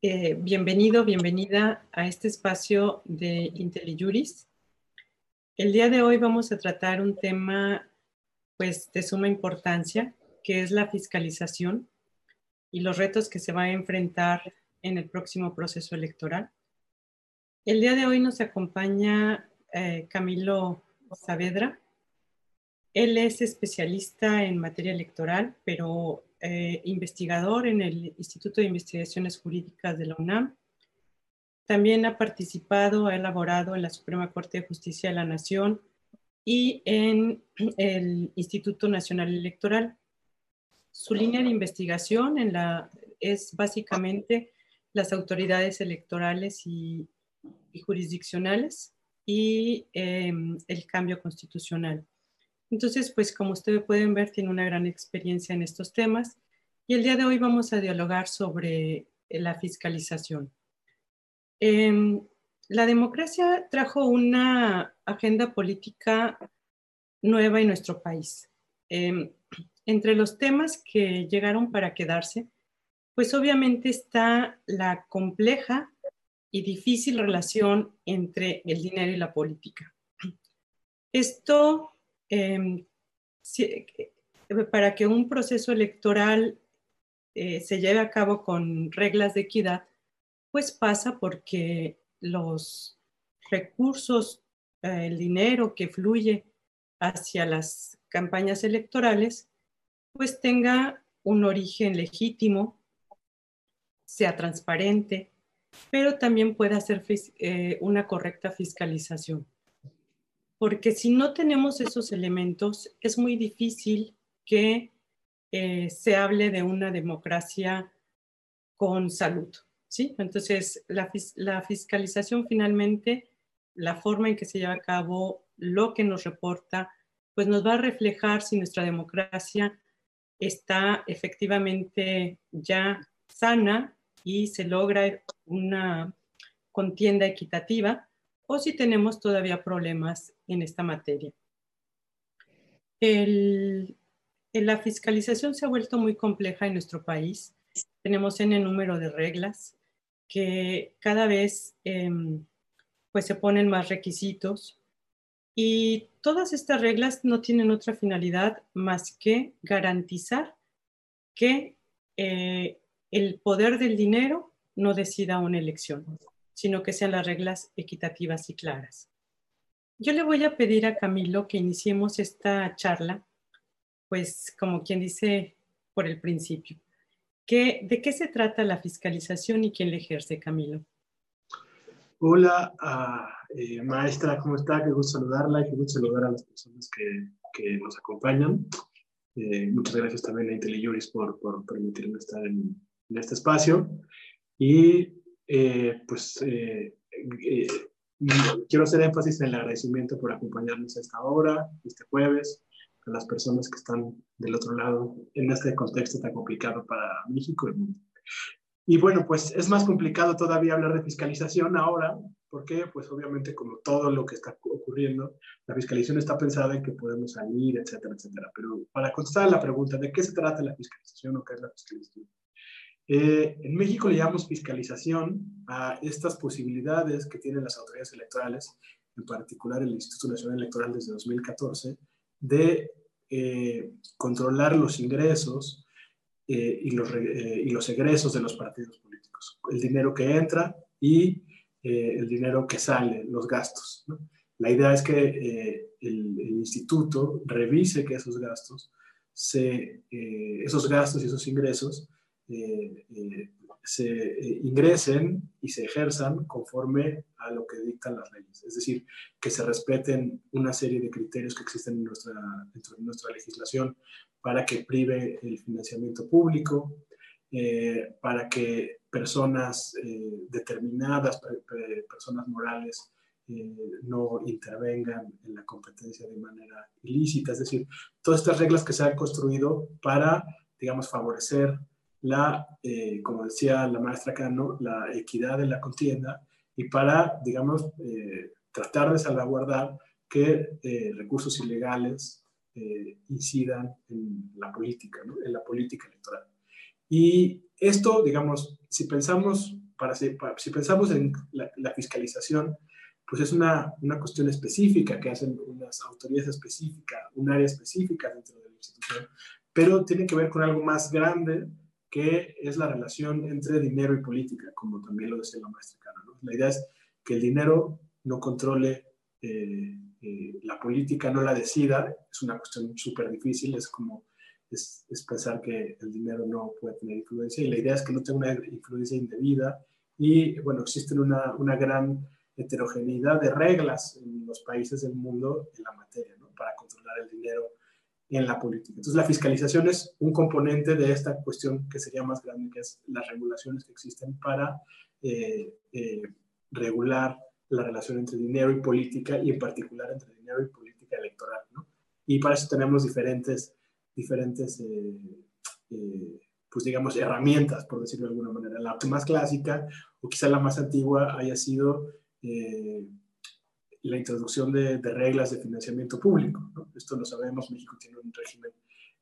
Eh, bienvenido, bienvenida a este espacio de IntelliJuris. El día de hoy vamos a tratar un tema pues, de suma importancia, que es la fiscalización y los retos que se va a enfrentar en el próximo proceso electoral. El día de hoy nos acompaña eh, Camilo Saavedra. Él es especialista en materia electoral, pero eh, investigador en el Instituto de Investigaciones Jurídicas de la UNAM. También ha participado, ha elaborado en la Suprema Corte de Justicia de la Nación y en el Instituto Nacional Electoral. Su línea de investigación es básicamente las autoridades electorales y, jurisdiccionales y em, el cambio constitucional. Entonces, pues como ustedes pueden ver, tiene una gran experiencia en estos temas y el día de hoy vamos a dialogar sobre la fiscalización. Em, la democracia trajo una agenda política nueva en nuestro país. Em, entre los temas que llegaron para quedarse, pues obviamente está la compleja y difícil relación entre el dinero y la política. Esto Em, eh, para que un proceso electoral eh, se lleve a cabo con reglas de equidad, pues pasa porque los recursos, eh, el dinero que fluye hacia las campañas electorales, pues tenga un origen legítimo, sea transparente, pero también pueda hacer una correcta fiscalización porque si no tenemos esos elementos, es muy difícil que eh, se hable de una democracia con salud. ¿sí? Entonces, la, la, fiscalización finalmente, la forma en que se lleva a cabo, lo que nos reporta, pues nos va a reflejar si nuestra democracia está efectivamente ya sana y se logra una contienda equitativa o si tenemos todavía problemas en esta materia. la fiscalización se ha vuelto muy compleja en nuestro país. Tenemos en el número de reglas que cada vez em, pues se ponen más requisitos y todas estas reglas no tienen otra finalidad más que garantizar que eh, el poder del dinero no decida una elección sino que sean las reglas equitativas y claras. Yo le voy a pedir a Camilo que iniciemos esta charla, pues como quien dice por el principio. ¿De qué se trata la fiscalización y quién le ejerce, Camilo? Hola, ah, eh, maestra, ¿cómo está? Qué gusto saludarla y qué gusto saludar a las personas que, nos acompañan. Eh, muchas gracias también a IntelliJuris por, por permitirme estar en, en este espacio. Y eh, pues eh, eh, quiero hacer énfasis en el agradecimiento por acompañarnos a esta hora, este jueves, a las personas que están del otro lado en este contexto tan complicado para México y el mundo. Y bueno, pues es más complicado todavía hablar de fiscalización ahora, porque pues obviamente como todo lo que está ocurriendo, la fiscalización está pensada en que podemos salir, etcétera, etcétera. Pero para contestar la pregunta de qué se trata la fiscalización o qué es la fiscalización, eh, en México le llamamos fiscalización a estas posibilidades que tienen las autoridades electorales, en particular el Instituto Nacional Electoral desde 2014, de eh, controlar los ingresos eh, y, los, y, los, egresos de los partidos políticos, el dinero que entra y el dinero que sale, los gastos. La idea es que el, el, instituto revise que esos gastos, se, esos gastos y esos ingresos eh, eh, se eh, ingresen y se ejerzan conforme a lo que dictan las leyes. Es decir, que se respeten una serie de criterios que existen en nuestra, dentro de nuestra legislación para que prive el financiamiento público, para que personas determinadas, personas morales, no intervengan en la competencia de manera ilícita. Es decir, todas estas reglas que se han construido para, digamos, favorecer la, eh, como decía la maestra Cano, la equidad en la contienda y para, digamos, eh, tratar de salvaguardar que eh, recursos ilegales incidan en la política, ¿no? en la política electoral. Y esto, digamos, si pensamos para si, si pensamos en la, la, fiscalización, pues es una, una cuestión específica que hacen unas autoridades específicas, un área específica dentro de la institución, pero tiene que ver con algo más grande que es la relación entre dinero y política, como también lo decía la maestra Cara. ¿no? La idea es que el dinero no controle eh, eh, la política, no la decida, es una cuestión súper difícil, es como es, pensar que el dinero no puede tener influencia y la idea es que no tenga una influencia indebida y bueno, existen una, una gran heterogeneidad de reglas en los países del mundo en la materia, ¿no? para controlar el dinero en la política. Entonces, la fiscalización es un componente de esta cuestión que sería más grande, que es las regulaciones que existen para eh, eh, regular la relación entre dinero y política, y en particular entre dinero y política electoral. ¿no? Y para eso tenemos diferentes, diferentes eh, pues digamos, herramientas, por decirlo de alguna manera. La más clásica, o quizá la más antigua, haya sido la introducción de, reglas de financiamiento público. Esto lo sabemos, México tiene un régimen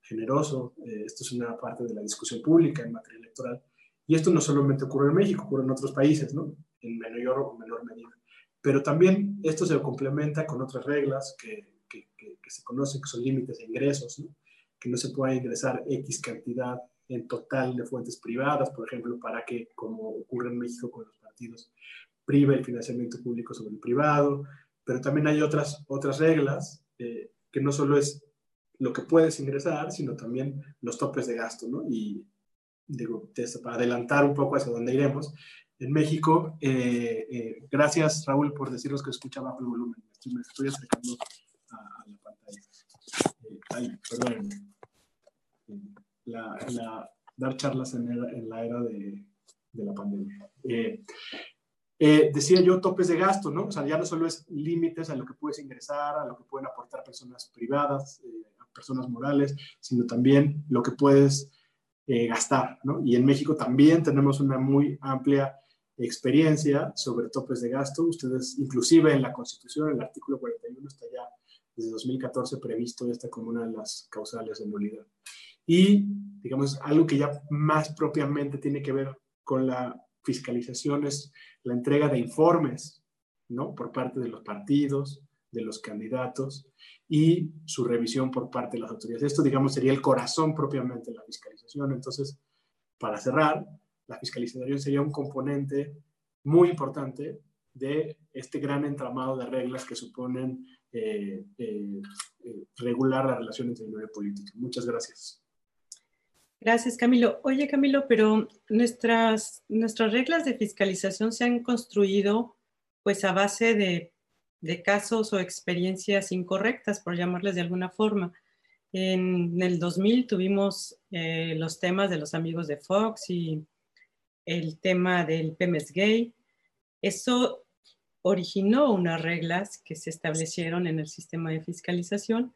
generoso, eh, esto es una parte de la discusión pública en materia electoral, y esto no solamente ocurre en México, ocurre en otros países, ¿no? en mayor o menor medida. Pero también esto se complementa con otras reglas que, que, que, se conocen, que son límites de ingresos, ¿no? que no se pueda ingresar X cantidad en total de fuentes privadas, por ejemplo, para que, como ocurre en México con los partidos, prive el financiamiento público sobre el privado, pero también hay otras, otras reglas eh, que no solo es lo que puedes ingresar, sino también los topes de gasto, ¿no? Y digo, para adelantar un poco hacia dónde iremos, en México, eh, eh, gracias Raúl por decirnos que escucha bajo el volumen, estoy, me estoy acercando a, la pantalla. ay, perdón. La, la, dar charlas en, en la era de, de la pandemia. Eh, decía yo topes de gasto, ¿no? O sea, ya no solo es límites a lo que puedes ingresar, a lo que pueden aportar personas privadas, eh, personas morales, sino también lo que puedes eh, gastar, ¿no? Y en México también tenemos una muy amplia experiencia sobre topes de gasto. Ustedes, inclusive en la Constitución, el artículo 41 está ya desde 2014 previsto esta como una de las causales de nulidad. Y, digamos, algo que ya más propiamente tiene que ver con la fiscalización es la entrega de informes, ¿no? Por parte de los partidos, de los candidatos y su revisión por parte de las autoridades. Esto, digamos, sería el corazón propiamente de la fiscalización. Entonces, para cerrar, la fiscalización sería un componente muy importante de este gran entramado de reglas que suponen eh, eh, eh, regular la relación entre dinero y política. Muchas gracias. Gracias, Camilo. Oye, Camilo, pero nuestras, nuestras reglas de fiscalización se han construido pues a base de, casos o experiencias incorrectas, por llamarles de alguna forma. En el 2000 tuvimos eh, los temas de los amigos de Fox y el tema del PEMES gay. Eso originó unas reglas que se establecieron en el sistema de fiscalización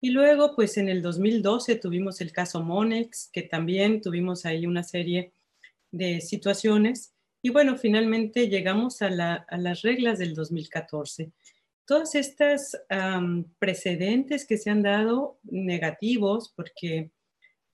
y luego, pues en el 2012 tuvimos el caso Monex, que también tuvimos ahí una serie de situaciones. Y bueno, finalmente llegamos a, las reglas del 2014. Todas estas precedentes que se han dado negativos, porque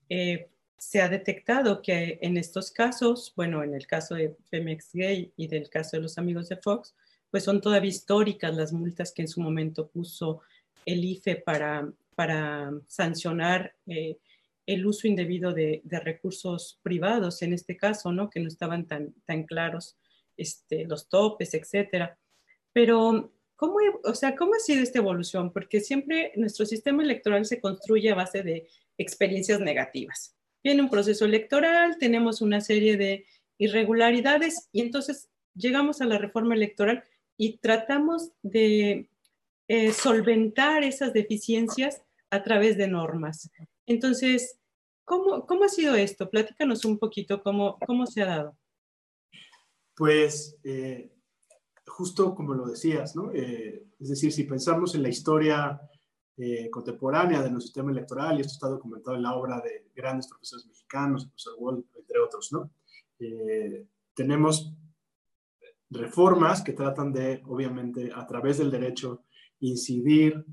eh, se ha detectado que en estos casos, bueno, en el caso de Pemex Gay y del caso de los amigos de Fox, pues son todavía históricas las multas que en su momento puso el IFE para para sancionar eh, el uso indebido de, recursos privados, en este caso, ¿no? que no estaban tan, tan claros este, los topes, etcétera. Pero, ¿cómo, o sea, ¿cómo ha sido esta evolución? Porque siempre nuestro sistema electoral se construye a base de experiencias negativas. Viene un proceso electoral, tenemos una serie de irregularidades y entonces llegamos a la reforma electoral y tratamos de eh, solventar esas deficiencias a través de normas. Entonces, ¿cómo, cómo ha sido esto? Platícanos un poquito cómo, cómo se ha dado. Pues, eh, justo como lo decías, ¿no? Eh, es decir, si pensamos en la historia contemporánea de nuestro sistema electoral, y esto está documentado en la obra de grandes profesores mexicanos, el profesor Wall, entre otros, ¿no? tenemos reformas que tratan de, obviamente, a través del derecho, incidir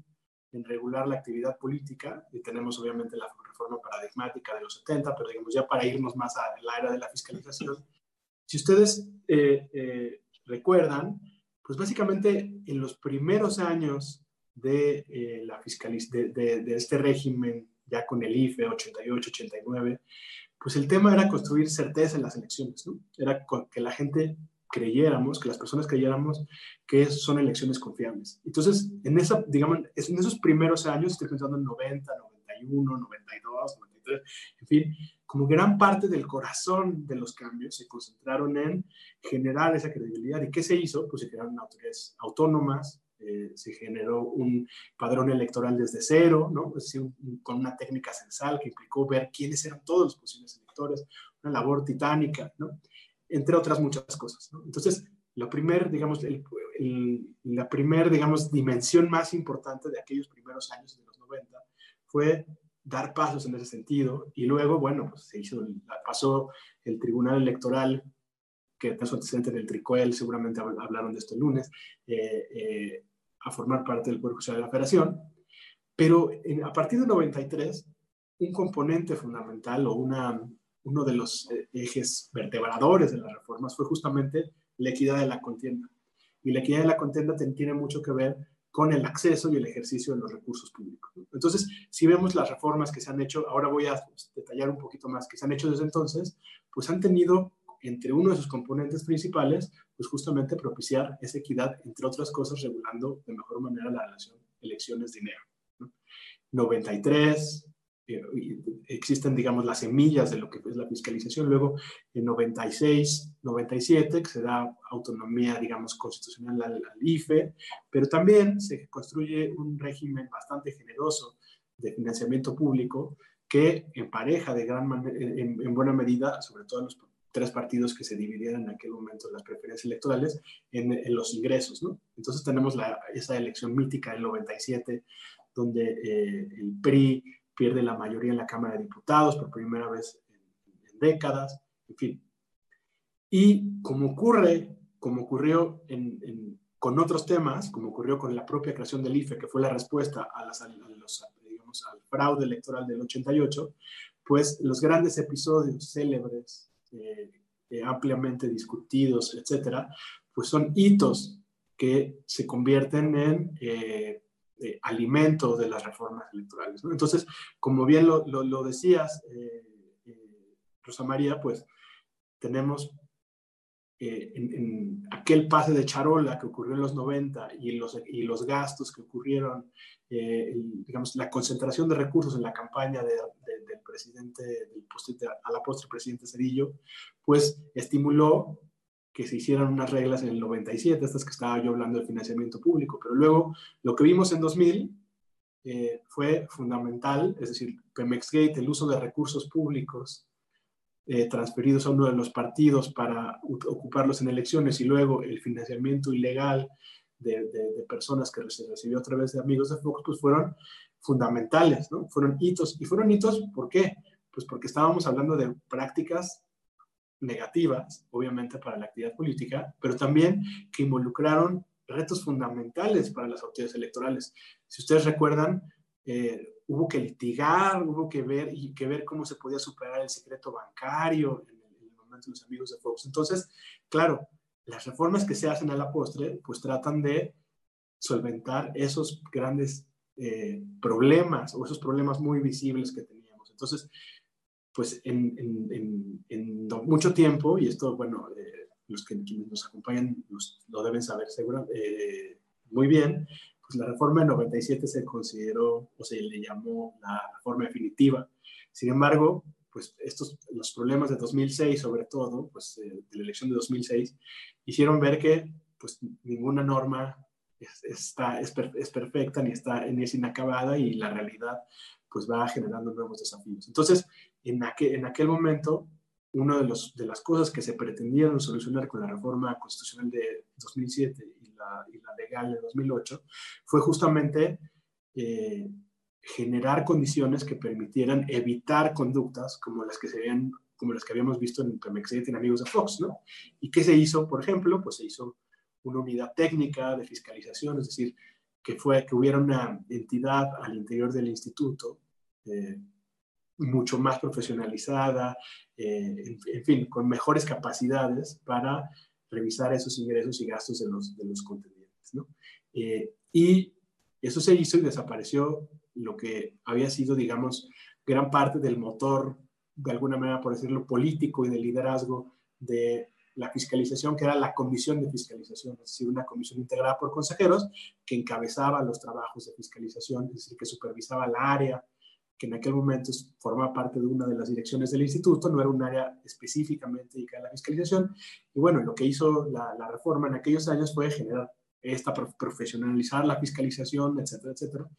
en regular la actividad política, y tenemos obviamente la reforma paradigmática de los 70, pero digamos ya para irnos más a la era de la fiscalización, Si ustedes eh, eh, recuerdan, pues básicamente en los primeros años de, eh, la fiscaliz de, de, este régimen, ya con el IFE 88-89, pues el tema era construir certeza en las elecciones, ¿no? Era que la gente creyéramos, que las personas creyéramos que son elecciones confiables. Entonces, en, esa, digamos, en esos primeros años, estoy pensando en 90, 91, 92, 93, en fin, como gran parte del corazón de los cambios se concentraron en generar esa credibilidad. ¿Y qué se hizo? Pues se crearon autoridades autónomas, eh, se generó un padrón electoral desde cero, ¿no? Es decir, con una técnica censal que implicó ver quiénes eran todos los posibles electores, una labor titánica, ¿no? Entre otras muchas cosas. Entonces, la primer, digamos, la primer, digamos, dimensión más importante de aquellos primeros años de los 90 fue dar pasos en ese sentido y luego, bueno, pues se hizo, pasó el Tribunal Electoral que tiene su antecedente en el TRICOEL, seguramente hablaron de esto el lunes, eh, eh, a formar parte del Poder Judicial de la Federación, pero a partir de 93, un componente fundamental o una, uno de los eh, ejes vertebradores de las reformas fue justamente la equidad de la contienda. Y la equidad de la contienda tiene mucho que ver con el acceso y el ejercicio de los recursos públicos. Entonces, si vemos las reformas que se han hecho, ahora voy a detallar un poquito más, que se han hecho desde entonces, pues han tenido entre uno de sus componentes principales, pues justamente propiciar esa equidad, entre otras cosas, regulando de mejor manera la relación elecciones-dinero. 93, eh, existen, digamos, las semillas de lo que es la fiscalización. Luego, en 96, 97, que se da autonomía, digamos, constitucional al, IFE, pero también se construye un régimen bastante generoso de financiamiento público que empareja de gran en, en, buena medida, sobre todo los tres partidos que se dividieron en aquel momento las preferencias electorales en, en los ingresos, ¿no? Entonces tenemos la, esa elección mítica del 97, donde eh, el PRI pierde la mayoría en la Cámara de Diputados por primera vez en, décadas, en fin. Y como ocurre, como ocurrió en, con otros temas, como ocurrió con la propia creación del IFE, que fue la respuesta a, las, los, digamos, al fraude electoral del 88, pues los grandes episodios célebres eh, eh, ampliamente discutidos, etcétera, pues son hitos que se convierten en eh, alimento de las reformas electorales. Entonces, como bien lo, decías, Rosa María, pues tenemos eh, en, aquel pase de charola que ocurrió en los 90 y los, y los gastos que ocurrieron, eh, digamos, la concentración de recursos en la campaña del presidente, del a la postre presidente Cedillo, pues estimuló que se hicieran unas reglas en el 97, estas que estaba yo hablando del financiamiento público, pero luego lo que vimos en 2000 eh, fue fundamental, es decir, Pemexgate, el uso de recursos públicos eh, transferidos a uno de los partidos para ocuparlos en elecciones y luego el financiamiento ilegal de, personas que se recibió a través de amigos de Fox, pues fueron fundamentales, ¿no? Fueron hitos. ¿Y fueron hitos por qué? Pues porque estábamos hablando de prácticas negativas, obviamente, para la actividad política, pero también que involucraron retos fundamentales para las autoridades electorales. Si ustedes recuerdan, eh, hubo que litigar, hubo que ver y que ver cómo se podía superar el secreto bancario en el, momento de los amigos de Fox. Entonces, claro, las reformas que se hacen a la postre, pues tratan de solventar esos grandes eh, problemas o esos problemas muy visibles que teníamos. Entonces, pues en, en, en, mucho tiempo, y esto, bueno, eh, los que nos acompañan lo deben saber seguro, eh, muy bien, pues, la reforma de 97 se consideró o se le llamó la reforma definitiva. Sin embargo, pues estos, los problemas de 2006, sobre todo, pues eh, de la elección de 2006, hicieron ver que pues ninguna norma es, está, es, es, perfecta ni, está, ni es inacabada y la realidad pues va generando nuevos desafíos. Entonces, en aquel, en aquel momento, una de, de las cosas que se pretendieron solucionar con la reforma constitucional de 2007 y la legal de 2008, fue justamente eh, generar condiciones que permitieran evitar conductas como las que se habían como las que habíamos visto en Pemex y en Amigos de Fox, ¿no? ¿Y qué se hizo, por ejemplo? Pues se hizo una unidad técnica de fiscalización, es decir, que, fue, que hubiera una entidad al interior del instituto, eh, mucho más profesionalizada, eh, en, fin, con mejores capacidades para revisar esos ingresos y gastos de los, de los contendientes. ¿no? Eh, y eso se hizo y desapareció lo que había sido, digamos, gran parte del motor, de alguna manera, por decirlo, político y de liderazgo de la fiscalización, que era la comisión de fiscalización, es decir, una comisión integrada por consejeros que encabezaba los trabajos de fiscalización, es decir, que supervisaba la área que en aquel momento formaba parte de una de las direcciones del instituto, no era un área específicamente dedicada a la fiscalización. Y bueno, lo que hizo la, la reforma en aquellos años fue generar esta profesionalizar la fiscalización, etcétera, etcétera.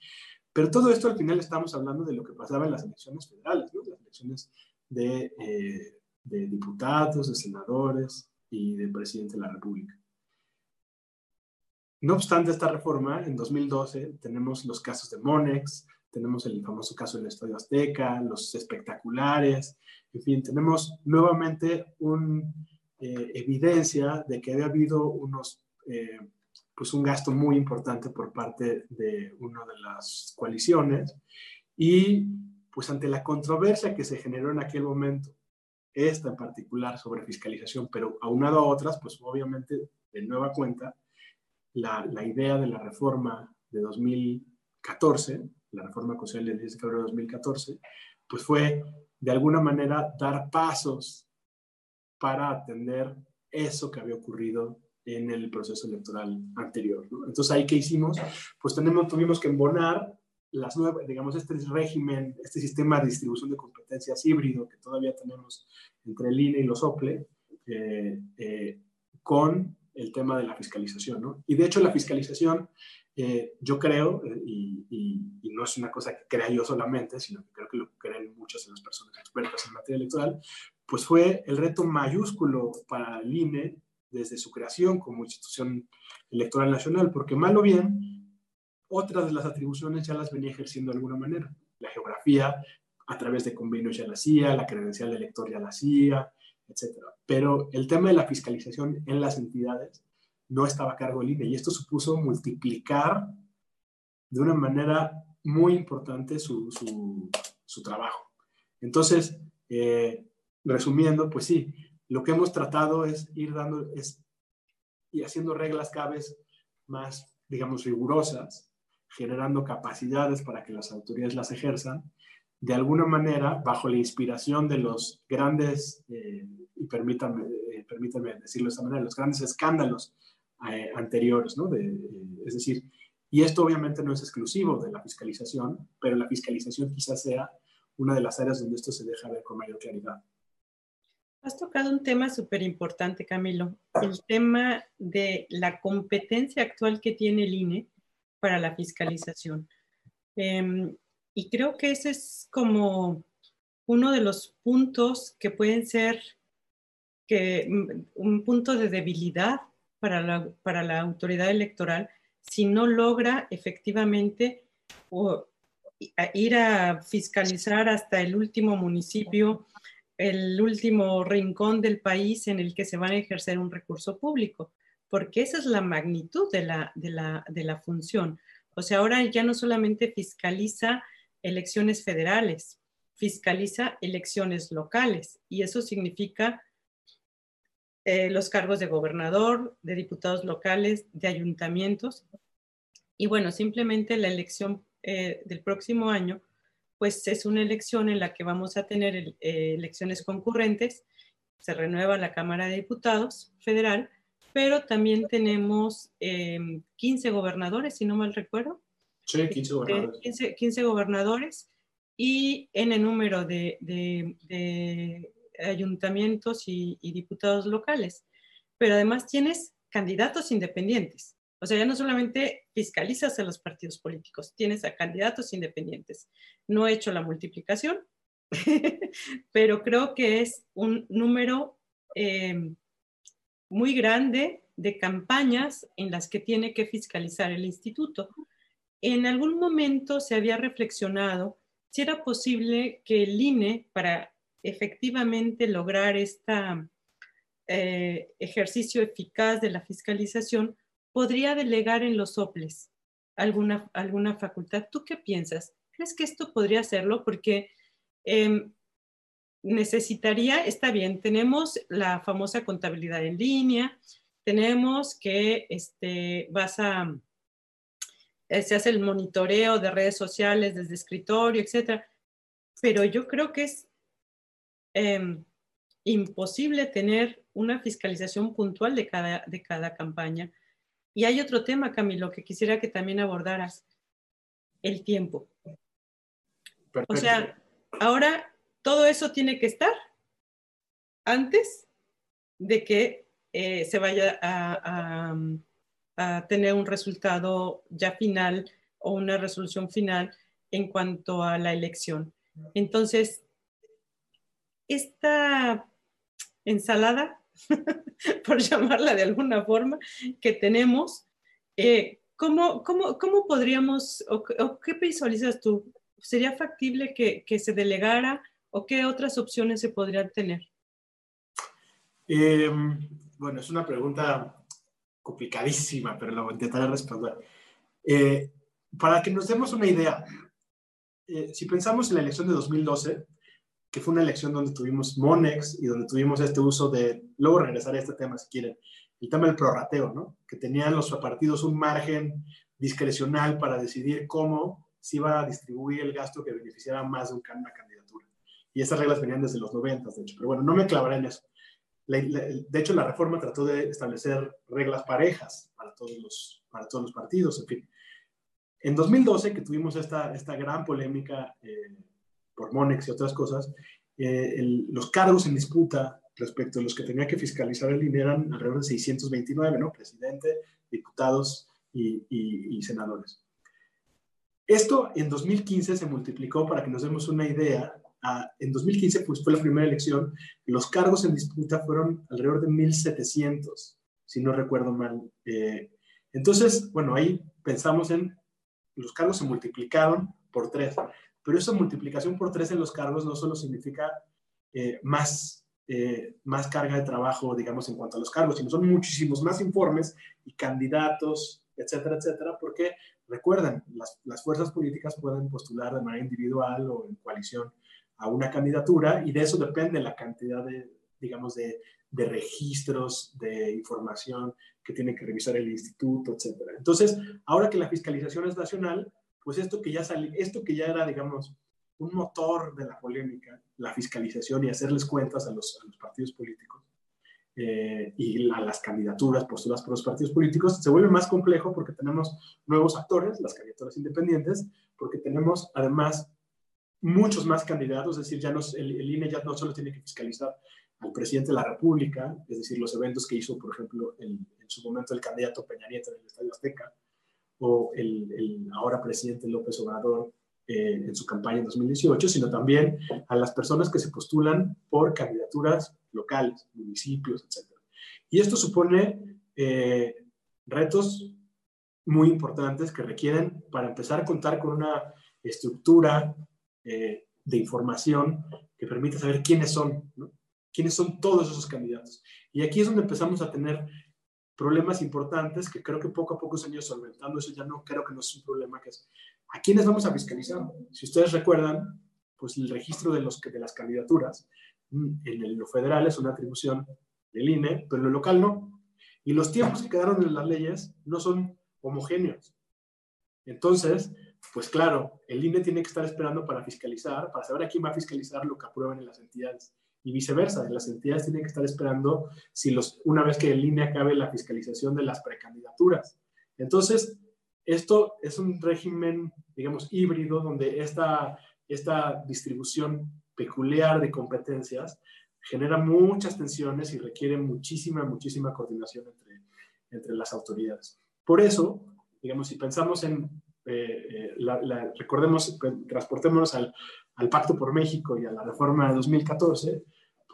Pero todo esto al final estamos hablando de lo que pasaba en las elecciones federales, ¿no? las elecciones de, eh, de diputados, de senadores y de presidente de la República. No obstante esta reforma, en 2012 tenemos los casos de Monex, tenemos el famoso caso del Estadio Azteca, los espectaculares, en fin, tenemos nuevamente una eh, evidencia de que había habido unos eh, pues un gasto muy importante por parte de una de las coaliciones y pues ante la controversia que se generó en aquel momento, esta en particular sobre fiscalización, pero aunado a otras, pues obviamente de nueva cuenta, la, la idea de la reforma de 2014, la reforma constitucional del 10 de febrero de 2014, pues fue de alguna manera dar pasos para atender eso que había ocurrido en el proceso electoral anterior. Entonces, ¿ahí qué hicimos? Pues tenemos, tuvimos que embonar las nuevas, digamos, este régimen, este sistema de distribución de competencias híbrido que todavía tenemos entre el INE y los OPLE, eh, eh, con el tema de la fiscalización. ¿no? Y de hecho, la fiscalización, eh, yo creo, y, y, no es una cosa que crea yo solamente, sino que creo que lo creen muchas de las personas expertas en materia electoral, pues fue el reto mayúsculo para el INE desde su creación como institución electoral nacional, porque mal o bien, otras de las atribuciones ya las venía ejerciendo de alguna manera. La geografía, a través de convenios ya la hacía, la credencial de elector ya la hacía, etc. Pero el tema de la fiscalización en las entidades no estaba a cargo del INE y esto supuso multiplicar de una manera muy importante su, su, trabajo. Entonces, eh, resumiendo, pues sí, lo que hemos tratado es ir dando es, y haciendo reglas cada vez más, digamos, rigurosas, generando capacidades para que las autoridades las ejerzan, de alguna manera, bajo la inspiración de los grandes, eh, y permítanme, eh, permítanme, decirlo de esta manera, los grandes escándalos eh, anteriores, ¿no? De, es decir, y esto obviamente no es exclusivo de la fiscalización, pero la fiscalización quizás sea una de las áreas donde esto se deja ver con mayor claridad. Has tocado un tema súper importante, Camilo, el tema de la competencia actual que tiene el INE para la fiscalización. Em, y creo que ese es como uno de los puntos que pueden ser que, mm, un punto de debilidad para la, para la autoridad electoral si no logra efectivamente ir a fiscalizar hasta el último municipio el último rincón del país en el que se va a ejercer un recurso público, porque esa es la magnitud de la, de la, de la función. O sea, ahora ya no solamente fiscaliza elecciones federales, fiscaliza elecciones locales y eso significa eh, los cargos de gobernador, de diputados locales, de ayuntamientos. Y bueno, simplemente la elección eh, del próximo año pues es una elección en la que vamos a tener eh, elecciones concurrentes, se renueva la Cámara de Diputados federal, pero también tenemos 15 em, gobernadores, si no mal recuerdo. Sí, 15 gobernadores. 15, gobernadores y en el número de, ayuntamientos y, y diputados locales. Pero además tienes candidatos independientes. O sea, ya no solamente fiscalizas a los partidos políticos, tienes a candidatos independientes. No he hecho la multiplicación, pero creo que es un número eh, muy grande de campañas en las que tiene que fiscalizar el instituto. En algún momento se había reflexionado si era posible que el INE, para efectivamente lograr este ejercicio eficaz de la fiscalización, podría delegar en los soples alguna, alguna facultad. ¿Tú qué piensas? ¿Crees que esto podría hacerlo? Porque em, necesitaría, está bien, tenemos la famosa contabilidad en línea, tenemos que este, vas a, eh, se hace el monitoreo de redes sociales desde escritorio, etcétera, pero yo creo que es em, imposible tener una fiscalización puntual de cada, de cada campaña. Y hay otro tema, Camilo, que quisiera que también abordaras, el tiempo. O sea, ahora todo eso tiene que estar antes de que eh, se vaya a, a, tener un resultado ya final o una resolución final en cuanto a la elección. Entonces, esta ensalada, por llamarla de alguna forma, que tenemos, eh, ¿cómo, cómo, podríamos, o, qué visualizas tú? ¿Sería factible que, que, se delegara o qué otras opciones se podrían tener? Em, bueno, es una pregunta complicadísima, pero la voy a intentar responder. Eh, para que nos demos una idea, eh, si pensamos en la elección de 2012, que fue una elección donde tuvimos Monex y donde tuvimos este uso de, luego regresaré a este tema si quieren, el tema del prorrateo, ¿no? Que tenían los partidos un margen discrecional para decidir cómo se iba a distribuir el gasto que beneficiara más de una candidatura. Y esas reglas venían desde los 90, de hecho. Pero bueno, no me clavaré en eso. de hecho, la reforma trató de establecer reglas parejas para todos los, para todos los partidos, en fin. En 2012, que tuvimos esta, esta gran polémica eh, por Monex y otras cosas, eh, los cargos en disputa respecto a los que tenía que fiscalizar el INE eran alrededor de 629, ¿no? Presidente, diputados y, senadores. Esto en 2015 se multiplicó, para que nos demos una idea, en 2015 pues, fue la primera elección, los cargos en disputa fueron alrededor de 1.700, si no recuerdo mal. Eh, entonces, bueno, ahí pensamos en los cargos se multiplicaron por tres. Pero esa multiplicación por tres en los cargos no solo significa eh, más, eh, más carga de trabajo, digamos, en cuanto a los cargos, sino son muchísimos más informes y candidatos, etcétera, etcétera, porque recuerden, las, las fuerzas políticas pueden postular de manera individual o en coalición a una candidatura y de eso depende la cantidad de, digamos, de, de registros, de información que tiene que revisar el instituto, etcétera. Entonces, ahora que la fiscalización es nacional, pues esto que ya sale, esto que ya era, digamos, un motor de la polémica, la fiscalización y hacerles cuentas a los, partidos políticos eh, y a las candidaturas postuladas por los partidos políticos, se vuelve más complejo porque tenemos nuevos actores, las candidaturas independientes, porque tenemos además muchos más candidatos, es decir, ya no, el, INE ya no solo tiene que fiscalizar al presidente de la República, es decir, los eventos que hizo, por ejemplo, en su momento el candidato Peña Nieto en el Estadio Azteca, o el, ahora presidente López Obrador eh, en su campaña en 2018, sino también a las personas que se postulan por candidaturas locales, municipios, etc. Y esto supone eh, retos muy importantes que requieren, para empezar a contar con una estructura eh, de información que permita saber quiénes son, quiénes son todos esos candidatos. Y aquí es donde empezamos a tener problemas importantes que creo que poco a poco se han ido solventando. Eso ya no creo que no es un problema que es. ¿A quiénes vamos a fiscalizar? Si ustedes recuerdan, pues el registro de, los, de las candidaturas mm, en lo federal es una atribución del INE, pero en lo local no. Y los tiempos que quedaron en las leyes no son homogéneos. Entonces, pues claro, el INE tiene que estar esperando para fiscalizar, para saber a quién va a fiscalizar lo que aprueben en las entidades y viceversa. Las entidades tienen que estar esperando si los, una vez que en línea acabe la fiscalización de las precandidaturas. Entonces, esto es un régimen, digamos, híbrido donde esta, esta distribución peculiar de competencias genera muchas tensiones y requiere muchísima, muchísima coordinación entre, entre las autoridades. Por eso, digamos, si pensamos en, eh, eh, recordemos, transportémonos al, al Pacto por México y a la reforma de 2014,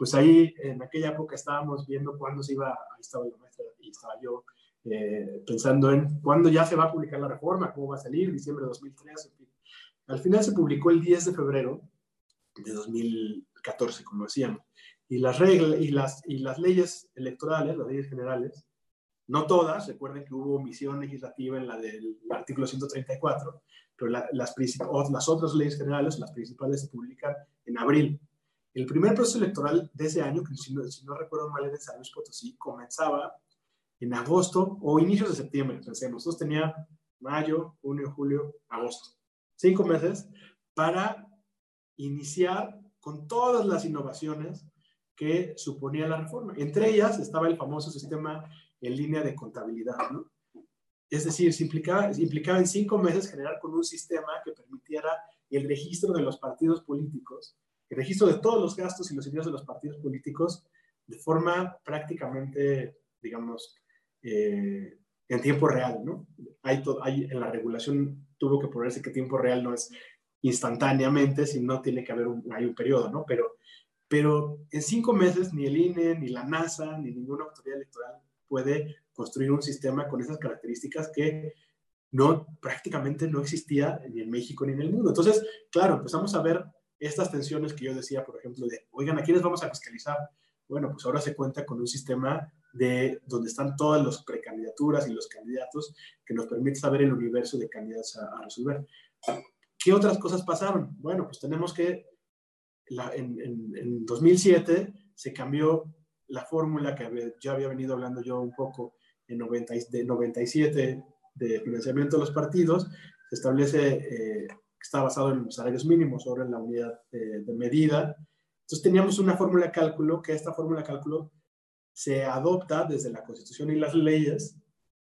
pues ahí en aquella época estábamos viendo cuándo se iba, ahí estaba la maestra y estaba yo eh, pensando en cuándo ya se va a publicar la reforma, cómo va a salir, diciembre de 2013. Al final se publicó el 10 de febrero de 2014, como decíamos. Y las reglas y las, y las leyes electorales, las leyes generales, no todas, recuerden que hubo omisión legislativa en la del artículo 134, pero las, las otras leyes generales, las principales, se publican en abril. El primer proceso electoral de ese año, que si no, si no recuerdo mal, era en San Luis Potosí, comenzaba en agosto o inicios de septiembre, pensemos. Nosotros tenía mayo, junio, julio, agosto. Cinco meses para iniciar con todas las innovaciones que suponía la reforma. Entre ellas estaba el famoso sistema en línea de contabilidad, ¿no? Es decir, se implicaba, implicaba en cinco meses generar con un sistema que permitiera el registro de los partidos políticos, el registro de todos los gastos y los ingresos de los partidos políticos de forma prácticamente, digamos, eh, en tiempo real, ¿no? Hay, en la regulación tuvo que ponerse que tiempo real no es instantáneamente, sino tiene que haber un, hay un periodo, ¿no? Pero, pero en cinco meses ni el INE, ni la NASA, ni ninguna autoridad electoral puede construir un sistema con esas características que no, prácticamente no existía ni en México ni en el mundo. Entonces, claro, empezamos a ver estas tensiones que yo decía, por ejemplo, de, oigan, ¿a quiénes vamos a fiscalizar? Bueno, pues ahora se cuenta con un sistema de donde están todas las precandidaturas y los candidatos que nos permite saber el universo de candidatos a, resolver. ¿Qué otras cosas pasaron? Bueno, pues tenemos que en, en, 2007 se cambió la fórmula que ya había venido hablando yo un poco en 90, de 97 de financiamiento de los partidos, se establece eh, que está basado en los salarios mínimos sobre la unidad de, de medida. Entonces teníamos una fórmula de cálculo, que esta fórmula de cálculo se adopta desde la Constitución y las leyes,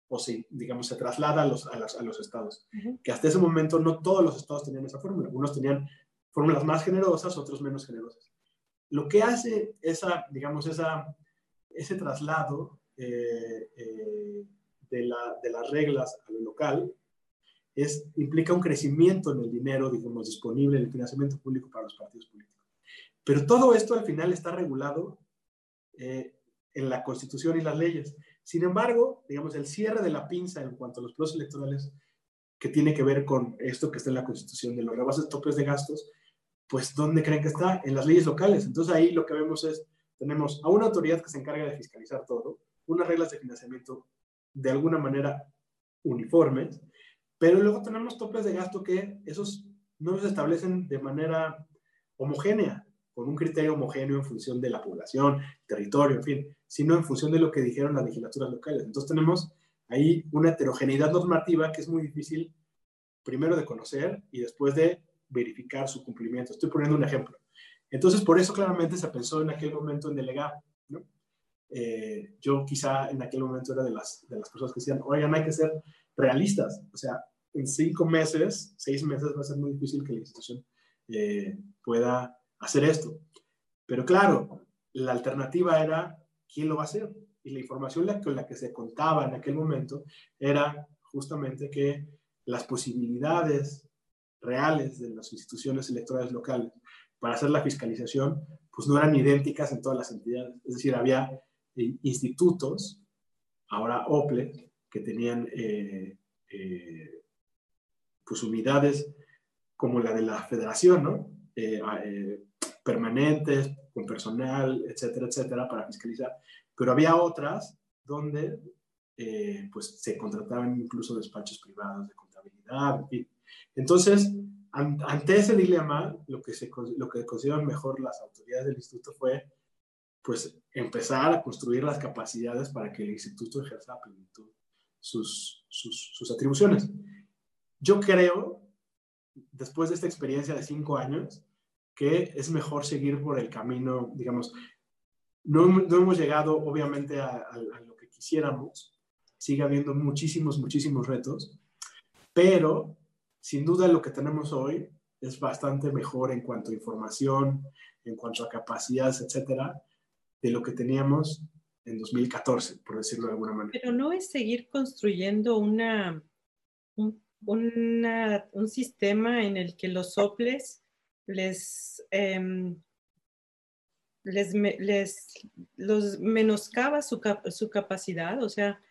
o se, digamos, se traslada a los, a los, a los estados. Que hasta ese momento no todos los estados tenían esa fórmula. Algunos tenían fórmulas más generosas, otros menos generosas. Lo que hace esa, digamos, esa, ese traslado eh, eh, de, la, de, las reglas a lo local implica un crecimiento en el dinero, digamos, disponible en el financiamiento público para los partidos políticos. Pero todo esto al final está regulado eh, en la Constitución y las leyes. Sin embargo, digamos, el cierre de la pinza en cuanto a los procesos electorales que tiene que ver con esto que está en la Constitución de los rebases topes de gastos, pues ¿dónde creen que está? En las leyes locales. Entonces ahí lo que vemos es, tenemos a una autoridad que se encarga de fiscalizar todo, unas reglas de financiamiento de alguna manera uniformes, pero luego tenemos topes de gasto que esos no se establecen de manera homogénea con un criterio homogéneo en función de la población, territorio, en fin, sino en función de lo que dijeron las legislaturas locales. Entonces tenemos ahí una heterogeneidad normativa que es muy difícil, primero de conocer y después de verificar su cumplimiento. Estoy poniendo un ejemplo. Entonces, por eso claramente se pensó en aquel momento en delegar. Eh, yo quizá en aquel momento era de las, de las personas que decían, oigan, hay que ser realistas. O sea, en cinco meses, seis meses va a ser muy difícil que la institución eh, pueda hacer esto. Pero claro, la alternativa era, ¿quién lo va a hacer? Y la información con la que se contaba en aquel momento era justamente que las posibilidades reales de las instituciones electorales locales para hacer la fiscalización, pues no eran idénticas en todas las entidades. Es decir, había eh, institutos, ahora OPLE, que tenían eh, eh, pues unidades como la de la federación, ¿no? permanentes, con personal, etcétera, etcétera, para fiscalizar. Pero había otras donde eh, pues se contrataban incluso despachos privados de contabilidad, en fin. Entonces, ante ese dilema, lo que, lo que consideraron mejor las autoridades del instituto fue pues empezar a construir las capacidades para que el instituto ejerza a plenitud sus, sus, atribuciones. Yo creo, después de esta experiencia de cinco años, que es mejor seguir por el camino, digamos, no, no hemos llegado obviamente a, lo que quisiéramos, sigue habiendo muchísimos, muchísimos retos, pero sin duda lo que tenemos hoy es bastante mejor en cuanto a información, en cuanto a capacidades, etcétera, de lo que teníamos en 2014, por decirlo de alguna manera. Pero no es seguir construyendo una, un, un sistema en el que los soples les, em, les, les, los menoscaba su, su capacidad, o sea,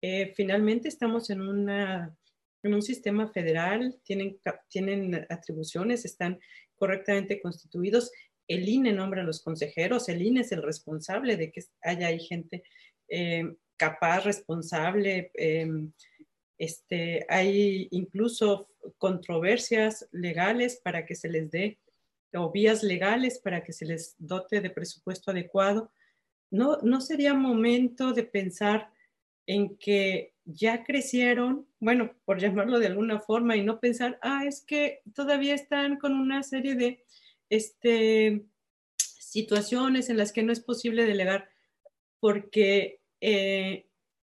eh, finalmente estamos en, una, en un sistema federal, tienen, tienen atribuciones, están correctamente constituidos, el INE nombra a los consejeros, el INE es el responsable de que haya ahí gente eh, capaz, responsable. Em, este, hay incluso controversias legales para que se les dé o vías legales para que se les dote de presupuesto adecuado. No, no sería momento de pensar en que ya crecieron, bueno, por llamarlo de alguna forma, y no pensar, ah, es que todavía están con una serie de este, situaciones en las que no es posible delegar, porque eh,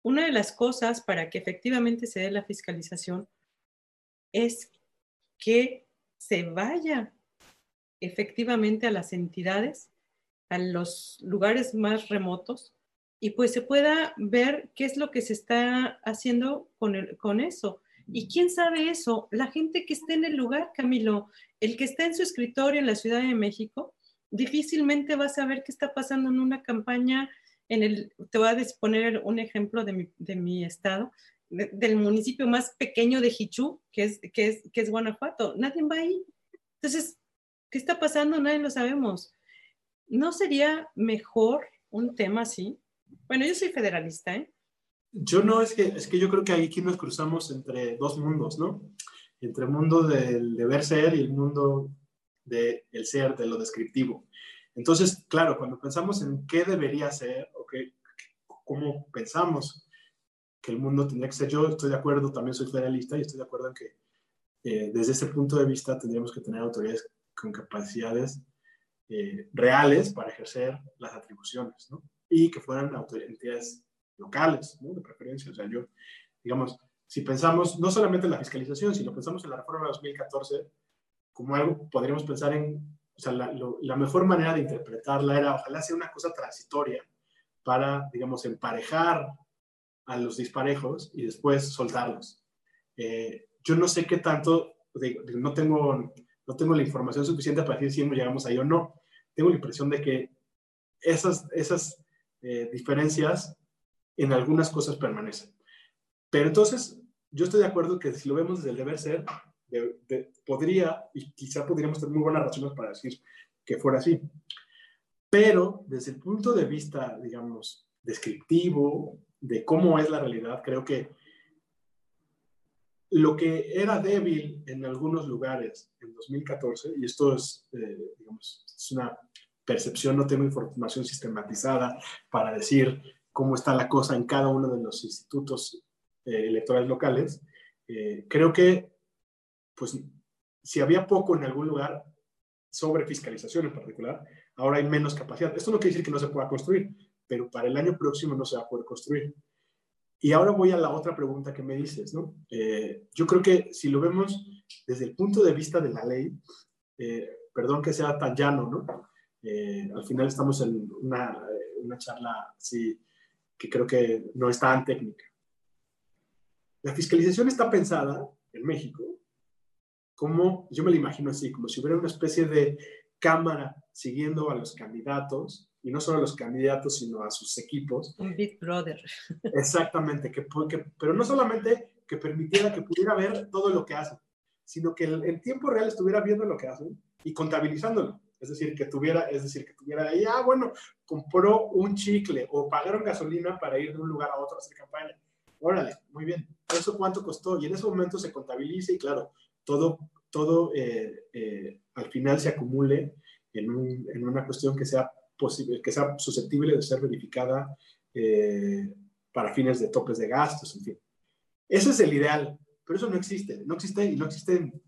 una de las cosas para que efectivamente se dé la fiscalización es que se vaya efectivamente a las entidades, a los lugares más remotos, y pues se pueda ver qué es lo que se está haciendo con, con eso. ¿Y quién sabe eso? La gente que está en el lugar, Camilo, el que está en su escritorio en la Ciudad de México, difícilmente va a saber qué está pasando en una campaña en el, te voy a poner un ejemplo de mi, estado, del municipio más pequeño de Hichú, que es, que, es, que es Guanajuato. Nadie va ahí. Entonces, ¿qué está pasando? Nadie lo sabemos. ¿No sería mejor un tema así? Bueno, yo soy federalista, ¿eh? Yo no, es que, es que yo creo que aquí nos cruzamos entre dos mundos, ¿no? Entre el mundo del deber ser y el mundo del ser, de lo descriptivo. Entonces, claro, cuando pensamos en qué debería ser o qué, cómo pensamos que el mundo tendría que ser, yo estoy de acuerdo, también soy federalista y estoy de acuerdo en que eh, desde ese punto de vista tendríamos que tener autoridades con capacidades eh, reales para ejercer las atribuciones, ¿no? Y que fueran entidades locales, ¿no? De preferencia. O sea, yo, digamos, si pensamos no solamente en la fiscalización, sino pensamos en la reforma de 2014 como algo, podríamos pensar en o sea, la, mejor manera de interpretarla era, ojalá sea una cosa transitoria para, digamos, emparejar a los disparejos y después soltarlos. Eh, yo no sé qué tanto, no, tengo, no tengo la información suficiente para decir si llegamos ahí o no. Tengo la impresión de que esas, esas eh, diferencias en algunas cosas permanecen. Pero entonces, yo estoy de acuerdo que si lo vemos desde el deber ser, podría, y quizá podríamos tener muy buenas razones para decir que fuera así. Pero desde el punto de vista, digamos, descriptivo de cómo es la realidad, creo que lo que era débil en algunos lugares en 2014, y esto es, eh, digamos, es una percepción, no tengo información sistematizada para decir cómo está la cosa en cada uno de los institutos eh, electorales locales, eh, creo que pues si había poco en algún lugar sobre fiscalización en particular, ahora hay menos capacidad. Esto no quiere decir que no se pueda construir, pero para el año próximo no se va a poder construir. Y ahora voy a la otra pregunta que me dices, ¿no? Eh, yo creo que si lo vemos desde el punto de vista de la ley, eh, perdón que sea tan llano, ¿no? Eh, al final estamos en una, una charla así que creo que no es tan técnica. La fiscalización está pensada en México como, yo me lo imagino así, como si hubiera una especie de cámara siguiendo a los candidatos, y no solo a los candidatos, sino a sus equipos. Un Big Brother. Exactamente, que, pero no solamente que permitiera que pudiera ver todo lo que hacen, sino que en tiempo real estuviera viendo lo que hacen y contabilizándolo. Es decir, que tuviera, es decir, que tuviera ahí, ah, bueno, compró un chicle o pagaron gasolina para ir de un lugar a otro a hacer campaña. Órale, muy bien. ¿Eso cuánto costó? Y en ese momento se contabiliza y claro, todo, todo eh, eh, al final se acumule en, una cuestión que sea, posible, que sea susceptible de ser verificada eh, para fines de topes de gastos, en fin. Ese es el ideal, pero eso no existe, no existe y no existe en,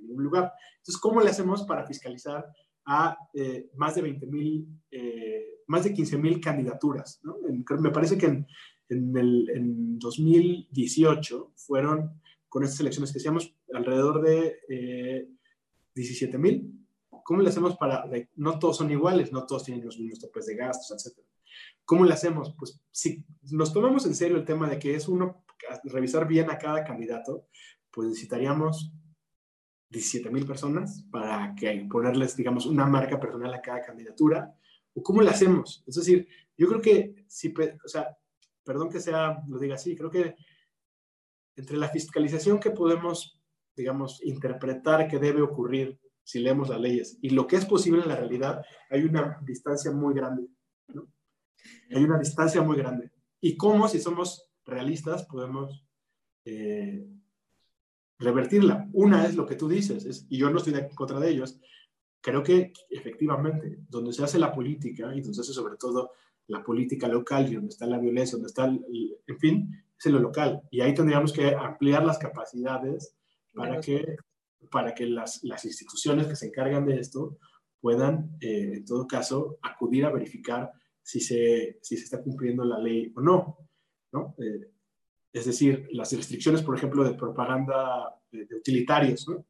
ningún lugar. Entonces, ¿cómo le hacemos para fiscalizar a más de 20 mil, más de 15 mil candidaturas? me parece que en, en, el, en 2018 fueron con estas elecciones que hacíamos alrededor de eh, 17 mil. ¿Cómo le hacemos para, no todos son iguales, no todos tienen los mismos topes de gastos, etcétera? ¿Cómo le hacemos? Pues si nos tomamos en serio el tema de que es uno revisar bien a cada candidato, pues necesitaríamos 17 mil personas para que ponerles, digamos, una marca personal a cada candidatura. ¿O cómo le hacemos? Es decir, yo creo que, si, o sea, perdón que sea, lo diga así, creo que entre la fiscalización que podemos, digamos, interpretar que debe ocurrir si leemos las leyes y lo que es posible en la realidad, hay una distancia muy grande. ¿no? Hay una distancia muy grande. ¿Y cómo, si somos realistas, podemos eh, revertirla? Una es lo que tú dices, y yo no estoy en contra de ellos, creo que efectivamente, donde se hace la política y donde se hace sobre todo la política local y donde está la violencia, donde está, en fin, es en lo local. Y ahí tendríamos que ampliar las capacidades para que, para que las, las instituciones que se encargan de esto puedan, eh, en todo caso, acudir a verificar si se, si se está cumpliendo la ley o no. ¿no? Eh, es decir, las restricciones, por ejemplo, de propaganda de, utilitarios. ¿no?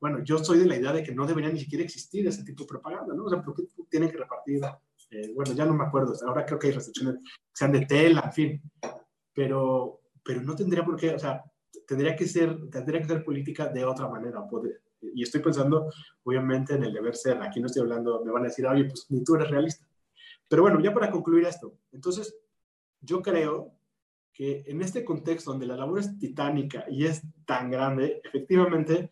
Bueno, yo soy de la idea de que no debería ni siquiera existir ese tipo de propaganda. ¿no? O sea, ¿por qué tienen que repartir? Eh, bueno, ya no me acuerdo. Ahora creo que hay restricciones que sean de tela, en fin. Pero, pero no tendría por qué, o sea, tendría que ser, tendría que ser política de otra manera. Poder, y estoy pensando, obviamente, en el deber ser. Aquí no estoy hablando, me van a decir, oye, pues ni tú eres realista. Pero bueno, ya para concluir esto, entonces, yo creo que en este contexto donde la labor es titánica y es tan grande, efectivamente,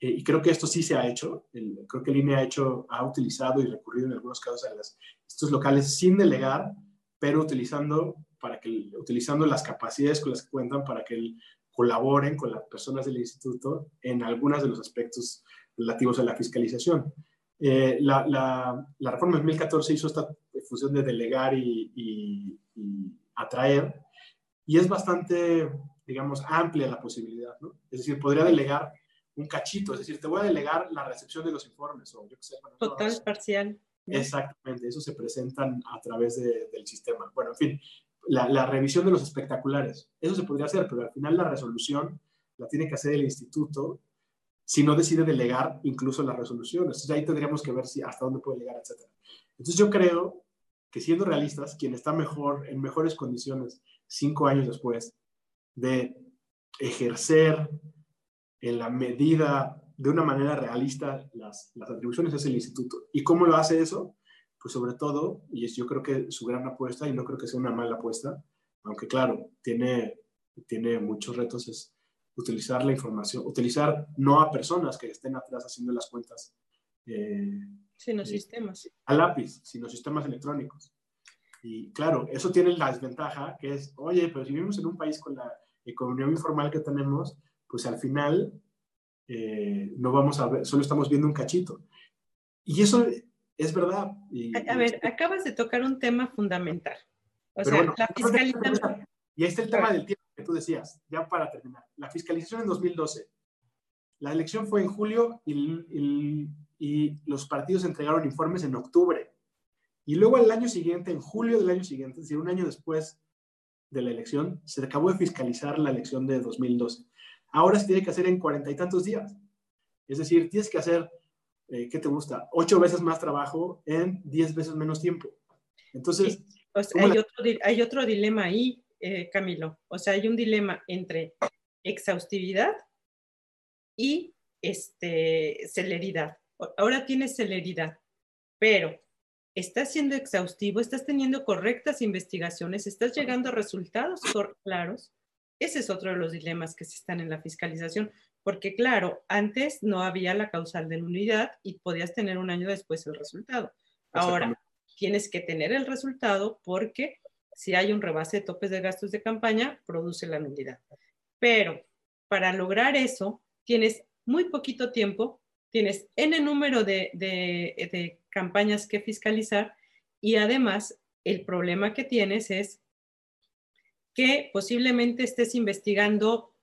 eh, y creo que esto sí se ha hecho, creo que el INE ha hecho, ha utilizado y recurrido en algunos casos a las, estos locales sin delegar, pero utilizando, para que, utilizando las capacidades con las que cuentan para que el, colaboren con las personas del instituto en algunos de los aspectos relativos a la fiscalización. Eh, la, la, la, reforma de 2014 hizo esta función de delegar y, y, atraer, y es bastante, digamos, amplia la posibilidad, ¿no? Es decir, podría delegar un cachito, es decir, te voy a delegar la recepción de los informes, o yo qué sé. Total, parcial. Exactamente, eso se presentan a través de, del sistema. Bueno, en fin, la, revisión de los espectaculares. Eso se podría hacer, pero al final la resolución la tiene que hacer el instituto si no decide delegar incluso las resoluciones. Entonces ahí tendríamos que ver si hasta dónde puede llegar, etc. Entonces yo creo que siendo realistas, quien está mejor, en mejores condiciones cinco años después de ejercer en la medida, de una manera realista, las, las atribuciones es el instituto. ¿Y cómo lo hace eso? pues sobre todo, y es yo creo que su gran apuesta, y no creo que sea una mala apuesta, aunque claro, tiene, tiene muchos retos, es utilizar la información, utilizar no a personas que estén atrás haciendo las cuentas. Eh, sino eh, sistemas. A lápiz, sino sistemas electrónicos. Y claro, eso tiene la desventaja que es, oye, pero si vivimos en un país con la economía informal que tenemos, pues al final eh, no vamos a ver, solo estamos viendo un cachito. Y eso es verdad. a, ver, acabas de tocar un tema fundamental. O sea, la fiscalización. Y ahí está el tema del tiempo que tú decías, ya para terminar. La fiscalización en 2012. La elección fue en julio y, y los partidos entregaron informes en octubre. Y luego al año siguiente, en julio del año siguiente, es decir, un año después de la elección, se acabó de fiscalizar la elección de 2012. Ahora se tiene que hacer en cuarenta y tantos días. Es decir, tienes que hacer eh, ¿qué te gusta? Ocho veces más trabajo en diez veces menos tiempo. Entonces... hay, otro, dilema ahí, eh, Camilo. O sea, hay un dilema entre exhaustividad y este, celeridad. Ahora tienes celeridad, pero estás siendo exhaustivo, estás teniendo correctas investigaciones, estás llegando a resultados claros. Ese es otro de los dilemas que se están en la fiscalización porque claro, antes no había la causal de nulidad y podías tener un año después el resultado. Ahora tienes que tener el resultado porque si hay un rebase de topes de gastos de campaña, produce la nulidad. Pero para lograr eso, tienes muy poquito tiempo, tienes N número de, de campañas que fiscalizar y además el problema que tienes es que posiblemente estés investigando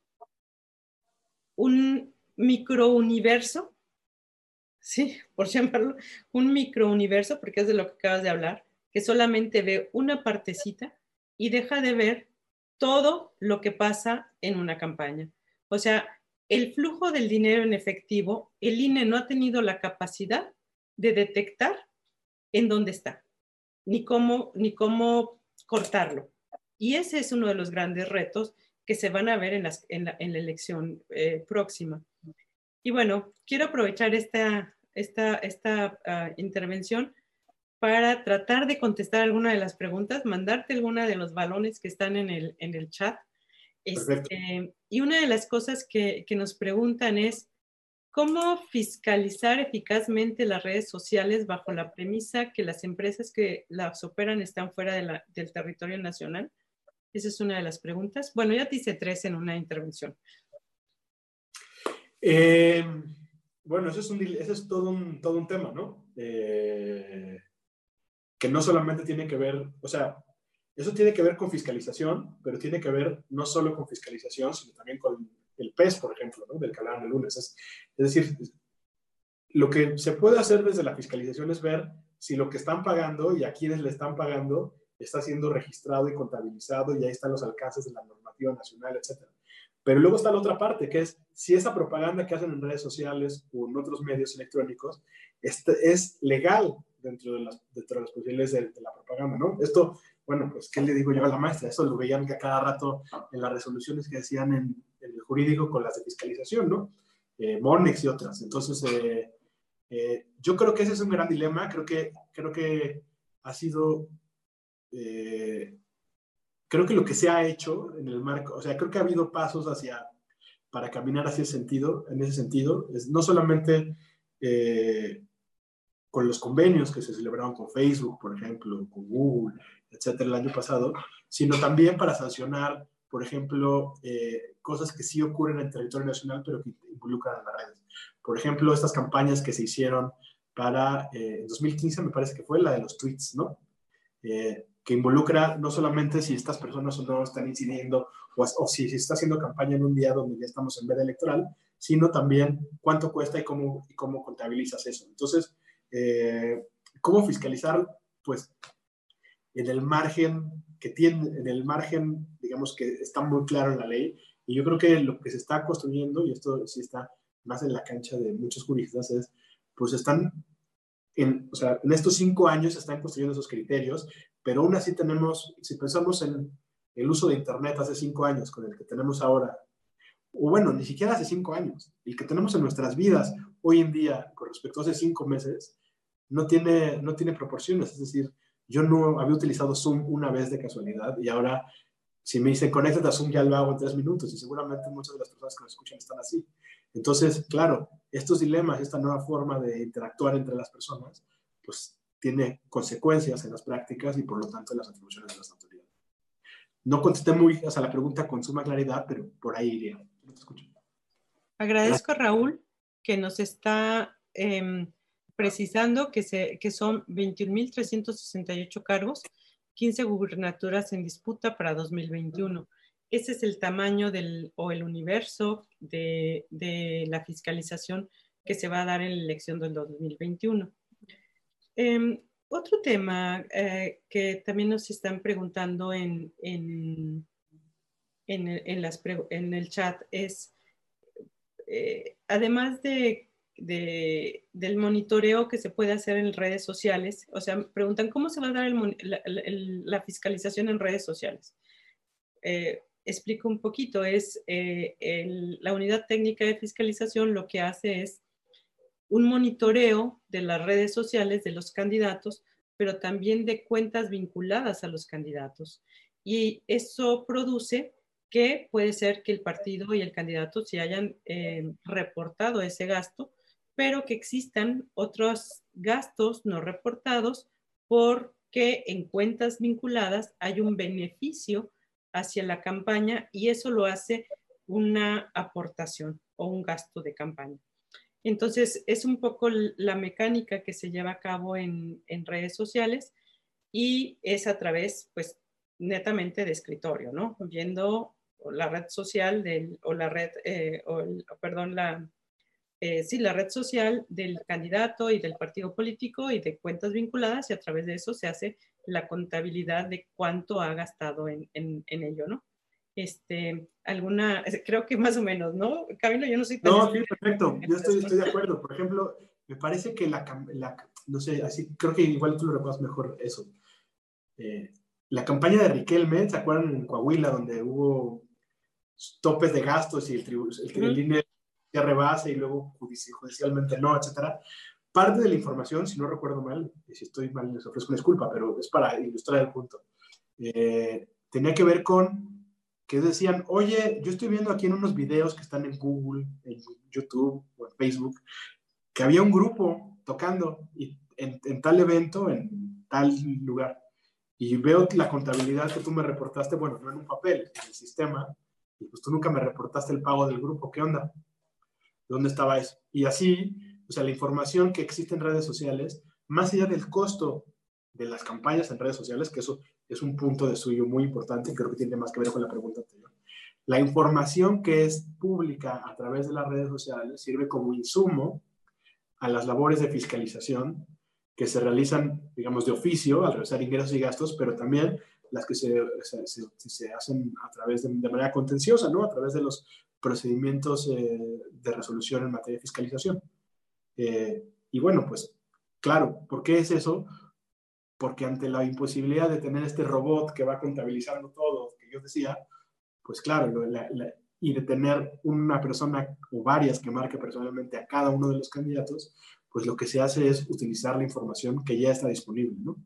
un microuniverso, sí, por llamarlo, un microuniverso, porque es de lo que acabas de hablar, que solamente ve una partecita y deja de ver todo lo que pasa en una campaña. O sea, el flujo del dinero en efectivo, el INE no ha tenido la capacidad de detectar en dónde está, ni cómo, ni cómo cortarlo. Y ese es uno de los grandes retos que se van a ver en, la, elección eh, próxima. Y bueno, quiero aprovechar esta, esta, esta ah, intervención para tratar de contestar alguna de las preguntas, mandarte alguna de los balones que están en el, en el chat. Este, y una de las cosas que, que, nos preguntan es, ¿cómo fiscalizar eficazmente las redes sociales bajo la premisa que las empresas que las operan están fuera de del territorio nacional? Esa es una de las preguntas. Bueno, ya te hice tres en una intervención. Eh, bueno, eso es, un, eso es todo, un, todo un tema, ¿no? Eh, que no solamente tiene que ver, o sea, eso tiene que ver con fiscalización, pero tiene que ver no solo con fiscalización, sino también con el PES, por ejemplo, ¿no? del que hablaban el lunes. Es, es decir, lo que se puede hacer desde la fiscalización es ver si lo que están pagando y a quienes le están pagando está siendo registrado y contabilizado y ahí están los alcances de la normativa nacional, etc. Pero luego está la otra parte, que es si esa propaganda que hacen en redes sociales o en otros medios electrónicos este, es legal dentro de las, dentro de las posibilidades de, la propaganda, ¿no? Esto, bueno, pues, ¿qué le digo yo a la maestra? Eso lo veían que a cada rato en las resoluciones que hacían en, el jurídico con las de fiscalización, ¿no? Eh, Monex y otras. Entonces, eh, eh, yo creo que ese es un gran dilema. Creo que, creo que ha sido eh, creo que lo que se ha hecho en el marco, o sea, creo que ha habido pasos hacia, para caminar hacia ese sentido, en ese sentido, es no solamente eh, con los convenios que se celebraron con Facebook, por ejemplo, con Google, etcétera, el año pasado, sino también para sancionar, por ejemplo, eh, cosas que sí ocurren en el territorio nacional, pero que involucran a las redes. Por ejemplo, estas campañas que se hicieron para, eh, en 2015 me parece que fue la de los tweets, ¿no? que involucra no solamente si estas personas o no están incidiendo o, si se está haciendo campaña en un día donde ya estamos en veda electoral, sino también cuánto cuesta y cómo, y cómo contabilizas eso. Entonces, eh, ¿cómo fiscalizar? Pues en el margen que tiene, en el margen, digamos que está muy claro en la ley, y yo creo que lo que se está construyendo, y esto sí está más en la cancha de muchos juristas, es, pues están en, o sea, en estos cinco años se están construyendo esos criterios, pero aún así tenemos, si pensamos en el uso de Internet hace cinco años con el que tenemos ahora, o bueno, ni siquiera hace cinco años, el que tenemos en nuestras vidas hoy en día con respecto a hace cinco meses, no tiene, no tiene proporciones. Es decir, yo no había utilizado Zoom una vez de casualidad y ahora si me dicen conéctate a Zoom ya lo hago en tres minutos y seguramente muchas de las personas que nos escuchan están así. Entonces, claro, estos dilemas, esta nueva forma de interactuar entre las personas, pues tiene consecuencias en las prácticas y por lo tanto en las atribuciones de las autoridades. No contesté muy a la pregunta con suma claridad, pero por ahí iría. Agradezco a Raúl que nos está em, precisando que, se, que son 21.368 cargos, 15 gubernaturas en disputa para 2021. Ese es el tamaño del, o el universo de, de la fiscalización que se va a dar en la elección del 2021. Em, otro tema eh, que también nos están preguntando en, en, en, el chat es, eh, además de, del monitoreo que se puede hacer en redes sociales, o sea, preguntan cómo se va a dar la, fiscalización en redes sociales. Eh, explico un poquito, es la unidad técnica de fiscalización lo que hace es un monitoreo de las redes sociales de los candidatos, pero también de cuentas vinculadas a los candidatos. Y eso produce que puede ser que el partido y el candidato se hayan eh, reportado ese gasto, pero que existan otros gastos no reportados porque en cuentas vinculadas hay un beneficio hacia la campaña y eso lo hace una aportación o un gasto de campaña. Entonces, es un poco la mecánica que se lleva a cabo en, redes sociales y es a través, pues, netamente de escritorio, ¿no? Viendo la red social del, o la red, eh, o perdón, la, eh, sí, la red social del candidato y del partido político y de cuentas vinculadas y a través de eso se hace la contabilidad de cuánto ha gastado en, en ello, ¿no? este, alguna, creo que más o menos, ¿no? Camilo, yo no sé. No, sí, perfecto, yo estoy, estoy, de acuerdo. Por ejemplo, me parece que la, la, no sé, así, creo que igual tú lo recuerdas mejor eso. Eh, la campaña de Riquelme, ¿se acuerdan en Coahuila, donde hubo topes de gastos y el, el, el INE ya rebasa y luego judicialmente no, etcétera? Parte de la información, si no recuerdo mal, y si estoy mal les ofrezco una disculpa, pero es para ilustrar el punto, eh, tenía que ver con que decían, oye, yo estoy viendo aquí en unos videos que están en Google, en YouTube o en Facebook, que había un grupo tocando y en, tal evento, en tal lugar. Y veo la contabilidad que tú me reportaste, bueno, no en un papel, en el sistema, y pues tú nunca me reportaste el pago del grupo, ¿qué onda? Dónde estaba eso. Y así, o sea, la información que existe en redes sociales, más allá del costo de las campañas en redes sociales, que eso es un punto de suyo muy importante, creo que tiene más que ver con la pregunta anterior. La información que es pública a través de las redes sociales sirve como insumo a las labores de fiscalización que se realizan, digamos, de oficio al realizar ingresos y gastos, pero también las que se, se, se hacen a través de, de, manera contenciosa, ¿no? A través de los procedimientos eh, de resolución en materia de fiscalización. Eh, y bueno, pues claro, ¿por qué es eso? Porque ante la imposibilidad de tener este robot que va contabilizando todo, que yo decía, pues claro, la, la, y de tener una persona o varias que marque personalmente a cada uno de los candidatos, pues lo que se hace es utilizar la información que ya está disponible, ¿no?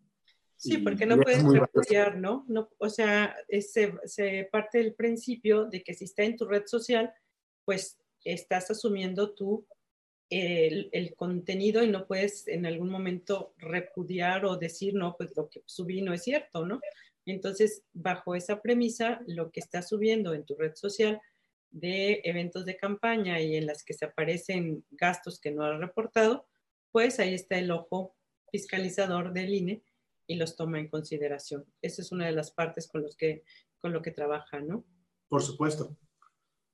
Sí, porque no puedes refugiar, ¿no? ¿no? O sea, se, se, parte del principio de que si está en tu red social, pues estás asumiendo tú el, el, contenido y no puedes en algún momento repudiar o decir, no, pues lo que subí no es cierto, ¿no? Entonces, bajo esa premisa, lo que estás subiendo en tu red social de eventos de campaña y en las que se aparecen gastos que no has reportado, pues ahí está el ojo fiscalizador del INE y los toma en consideración. Esa es una de las partes con, los que, con lo que trabaja, ¿no? Por supuesto.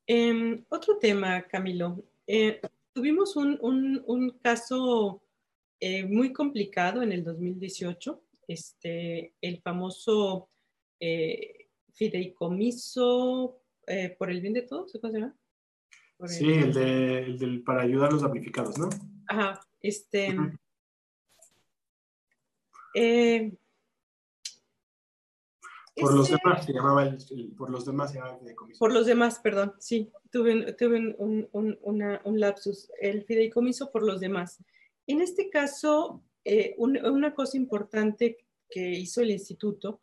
Eh, otro tema, Camilo. Eh, tuvimos un, un, un caso eh, muy complicado en el 2018, este, el famoso eh, fideicomiso por el bien de todos, ¿cómo se llama? Sí, el, el, de, el del para ayudar a los damnificados, ¿no? Ajá, este... Uh -huh. Eh, por los demás, se llamaba el, el, por los demás se llamaba el fideicomiso. Por los demás, perdón, sí, tuve, tuve un, un, una, un, lapsus, el fideicomiso por los demás. En este caso, eh, un, una cosa importante que hizo el instituto,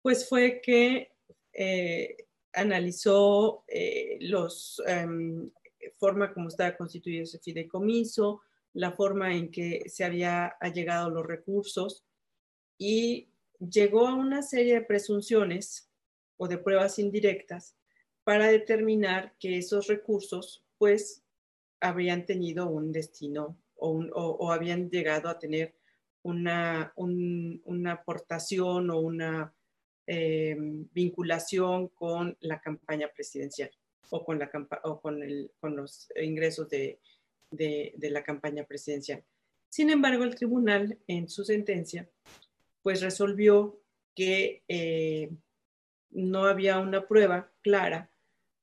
pues fue que eh, analizó eh, los um, forma como estaba constituido ese fideicomiso, la forma en que se había llegado los recursos y llegó a una serie de presunciones o de pruebas indirectas para determinar que esos recursos pues habrían tenido un destino o, o, habían llegado a tener una, un, una aportación o una eh, vinculación con la campaña presidencial o con, la, o con, el, con los ingresos de, de la campaña presidencial. Sin embargo, el tribunal en su sentencia pues resolvió que eh, no había una prueba clara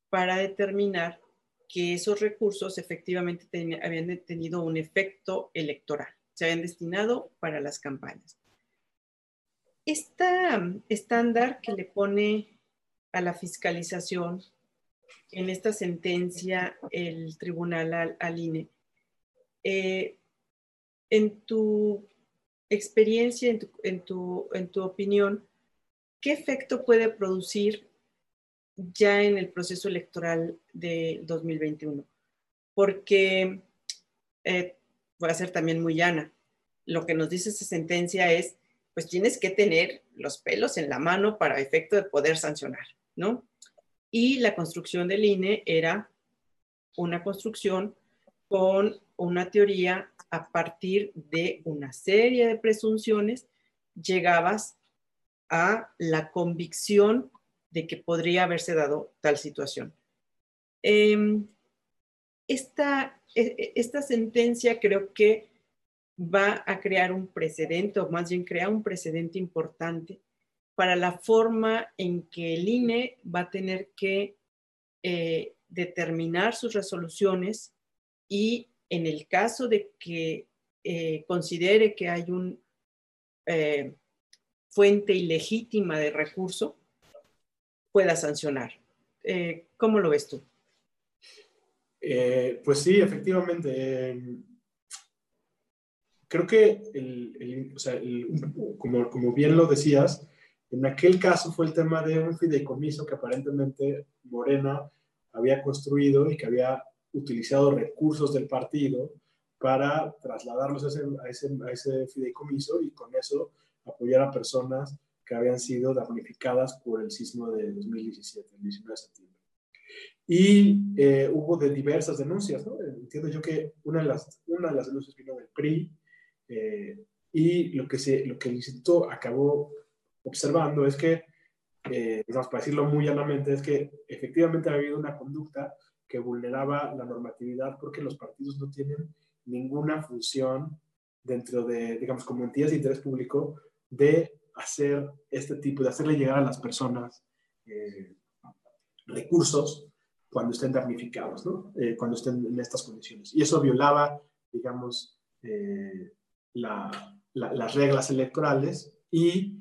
para determinar que esos recursos efectivamente habían tenido un efecto electoral, se habían destinado para las campañas. Este estándar que le pone a la fiscalización en esta sentencia el tribunal al, al INE, eh, en tu experiencia, en tu, en, tu, en tu opinión, ¿qué efecto puede producir ya en el proceso electoral de 2021? Porque eh, voy a ser también muy llana. Lo que nos dice esa sentencia es, pues tienes que tener los pelos en la mano para efecto de poder sancionar, ¿no? Y la construcción del INE era una construcción con una teoría a partir de una serie de presunciones, llegabas a la convicción de que podría haberse dado tal situación. Eh, esta, e, esta sentencia creo que va a crear un precedente, o más bien crea un precedente importante para la forma en que el INE va a tener que eh, determinar sus resoluciones y en el caso de que eh, considere que hay una eh, fuente ilegítima de recurso, pueda sancionar. Eh, ¿Cómo lo ves tú? Pues sí, efectivamente. creo que, el, o sea, como, como bien lo decías, en aquel caso fue el tema de un fideicomiso que aparentemente Morena había construido y que había utilizado recursos del partido para trasladarlos a ese, a, ese, a ese, fideicomiso y con eso apoyar a personas que habían sido damnificadas por el sismo de 2017, el 19 de septiembre. Y eh, hubo de diversas denuncias, ¿no? Entiendo yo que una de las, una de las denuncias vino del PRI eh, y lo que, se, lo que el instituto acabó observando es que, eh, digamos, para decirlo muy llanamente, es que efectivamente ha habido una conducta que vulneraba la normatividad porque los partidos no tienen ninguna función dentro de, digamos, como entidades de interés público de hacer este tipo, de hacerle llegar a las personas eh, recursos cuando estén damnificados, ¿no? Eh, cuando estén en estas condiciones. Y eso violaba, digamos, eh, las reglas electorales y,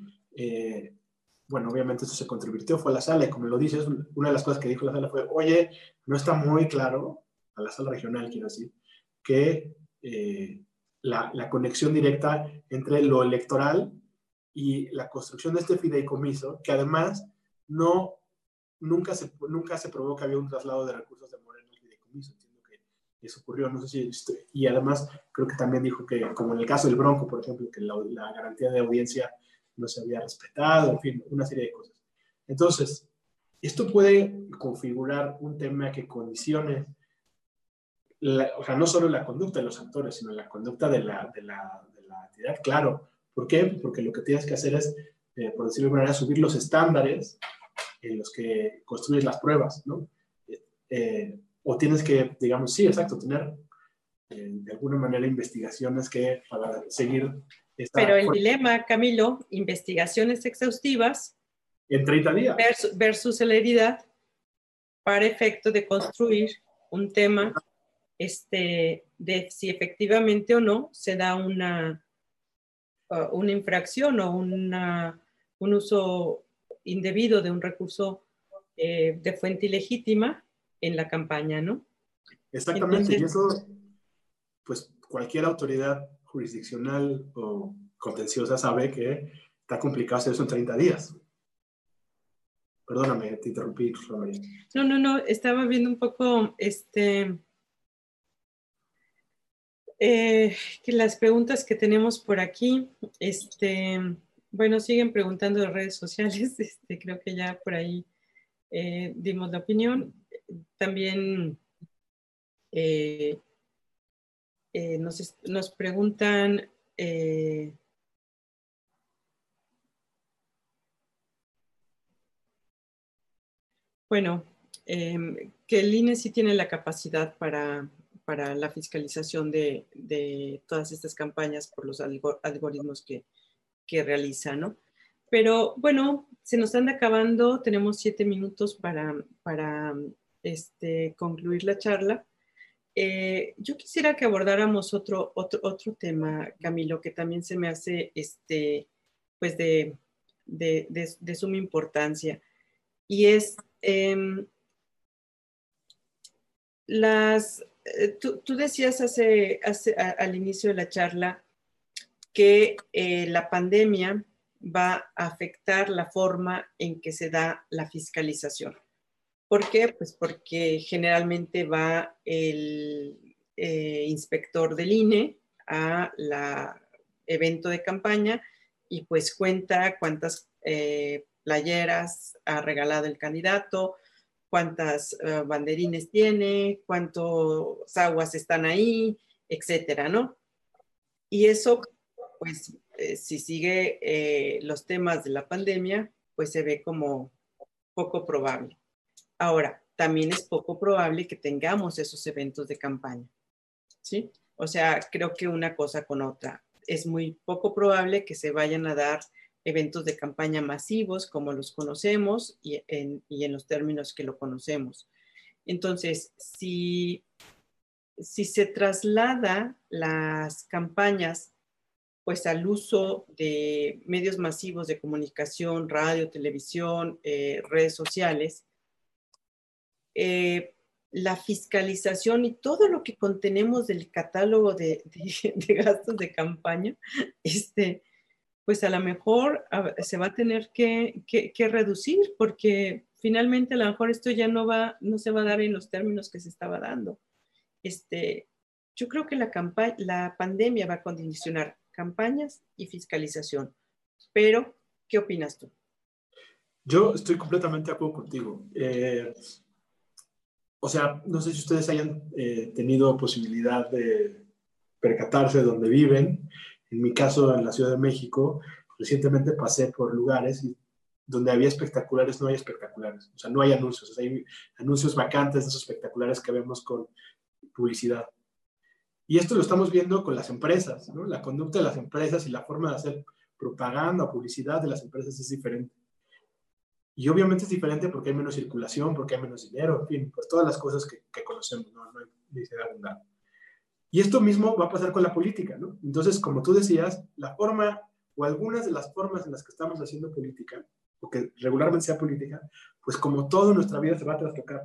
bueno, obviamente eso se convirtió, fue a la sala y como lo dices, una de las cosas que dijo la sala fue, oye, no está muy claro, a la sala regional quiero decir, que la, la conexión directa entre lo electoral y la construcción de este fideicomiso, que además no, nunca se, nunca se probó que había un traslado de recursos de Moreno al fideicomiso. Entiendo eso ocurrió, no sé si, y además creo que también dijo que, como en el caso del Bronco, por ejemplo, que la, garantía de audiencia no se había respetado, en fin, una serie de cosas. Entonces, esto puede configurar un tema que condicione, o sea, no solo la conducta de los actores, sino la conducta de la, de la, de la entidad, claro. ¿Por qué? Porque lo que tienes que hacer es eh, por decirlo de manera, subir los estándares en los que construyes las pruebas, ¿no? Eh, o tienes que, digamos, sí, exacto, tener eh, de alguna manera investigaciones que para seguir esta... Pero el dilema, Camilo, investigaciones exhaustivas... En 30 días. Versus, versus celeridad para efecto de construir un tema este, de si efectivamente o no se da una, uh, una infracción o una un uso indebido de un recurso eh, de fuente ilegítima en la campaña, ¿no? Exactamente, y eso, pues cualquier autoridad jurisdiccional o contenciosa sabe que está complicado hacer eso en 30 días. Perdóname, te interrumpí, María. No, no, no, estaba viendo un poco este, eh, que las preguntas que tenemos por aquí, este, bueno, siguen preguntando en redes sociales, este, creo que ya por ahí eh, dimos la opinión. También eh, eh, nos, preguntan bueno, em, que el INE sí tiene la capacidad para, la fiscalización de, de, todas estas campañas por los algoritmos que, que realiza, ¿no? Pero bueno, se nos anda acabando, tenemos siete minutos para, para este, concluir la charla. Eh, yo quisiera que abordáramos otro, otro, otro tema, Camilo, que también se me hace este, pues de, de, de, suma importancia, y es em, las, eh, tú, tú, decías hace, hace al inicio de la charla que eh, la pandemia va a afectar la forma en que se da la fiscalización. ¿Por qué? Pues porque generalmente va el eh, inspector del INE a la evento de campaña y pues cuenta cuántas playeras ha regalado el candidato, cuántas banderines tiene, cuántas aguas están ahí, etcétera, ¿no? Y eso pues eh, si sigue eh, los temas de la pandemia, pues se ve como poco probable. Ahora, también es poco probable que tengamos esos eventos de campaña, ¿sí? O sea, creo que una cosa con otra. Es muy poco probable que se vayan a dar eventos de campaña masivos como los conocemos y en, y en los términos que lo conocemos. Entonces, si, si se traslada las campañas pues al uso de medios masivos de comunicación, radio, televisión, eh, redes sociales, eh, la fiscalización y todo lo que contenemos del catálogo de, gastos de campaña, este, pues a lo mejor se va a tener que, reducir porque finalmente a lo mejor esto ya no, va, no se va a dar en los términos que se estaba dando. Este, yo creo que la, la pandemia va a condicionar campañas y fiscalización. Pero, ¿qué opinas tú? Yo estoy completamente de acuerdo contigo. Eh, o sea, no sé si ustedes hayan eh, tenido posibilidad de percatarse de dónde viven. En mi caso, en la Ciudad de México, recientemente pasé por lugares y donde había espectaculares, no hay espectaculares. O sea, no hay anuncios. hay anuncios vacantes de esos espectaculares que vemos con publicidad. Y esto lo estamos viendo con las empresas, ¿no? La conducta de las empresas y la forma de hacer propaganda o publicidad de las empresas es diferente. Y obviamente es diferente porque hay menos circulación, porque hay menos dinero, en fin, pues todas las cosas que, que conocemos, no, no hay necesidad de Y esto mismo va a pasar con la política, ¿no? Entonces, como tú decías, la forma o algunas de las formas en las que estamos haciendo política, o que regularmente sea política, pues como todo nuestra vida se va a trastocar.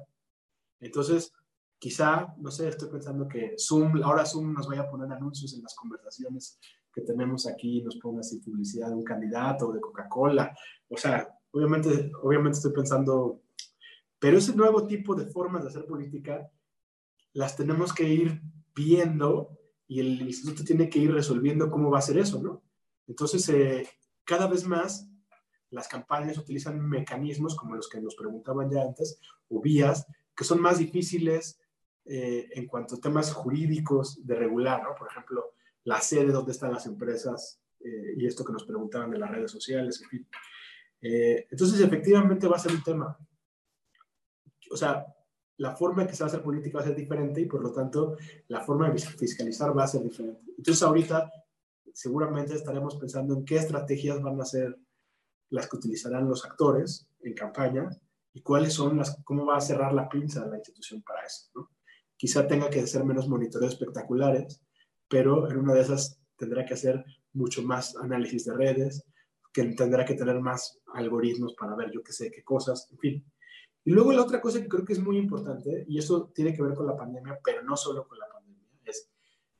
Entonces, quizá, no sé, estoy pensando que Zoom, ahora Zoom nos vaya a poner anuncios en las conversaciones que tenemos aquí, nos ponga así publicidad de un candidato o de Coca-Cola. O sea, obviamente, obviamente estoy pensando, pero ese nuevo tipo de formas de hacer política las tenemos que ir viendo y el instituto tiene que ir resolviendo cómo va a ser eso, ¿no? Entonces, eh, cada vez más las campañas utilizan mecanismos como los que nos preguntaban ya antes, o vías, que son más difíciles eh, en cuanto a temas jurídicos de regular, ¿no? Por ejemplo, la sede donde están las empresas eh, y esto que nos preguntaban de las redes sociales, en fin. Eh, entonces, efectivamente va a ser un tema. O sea, la forma en que se va a hacer política va a ser diferente y por lo tanto la forma de fiscalizar va a ser diferente. Entonces, ahorita seguramente estaremos pensando en qué estrategias van a ser las que utilizarán los actores en campaña y cuáles son las, cómo va a cerrar la pinza de la institución para eso. ¿no? Quizá tenga que ser menos monitoreos espectaculares, pero en una de esas tendrá que hacer mucho más análisis de redes, que tendrá que tener más algoritmos para ver yo qué sé, qué cosas, en fin. Y luego la otra cosa que creo que es muy importante, y eso tiene que ver con la pandemia, pero no solo con la pandemia, es,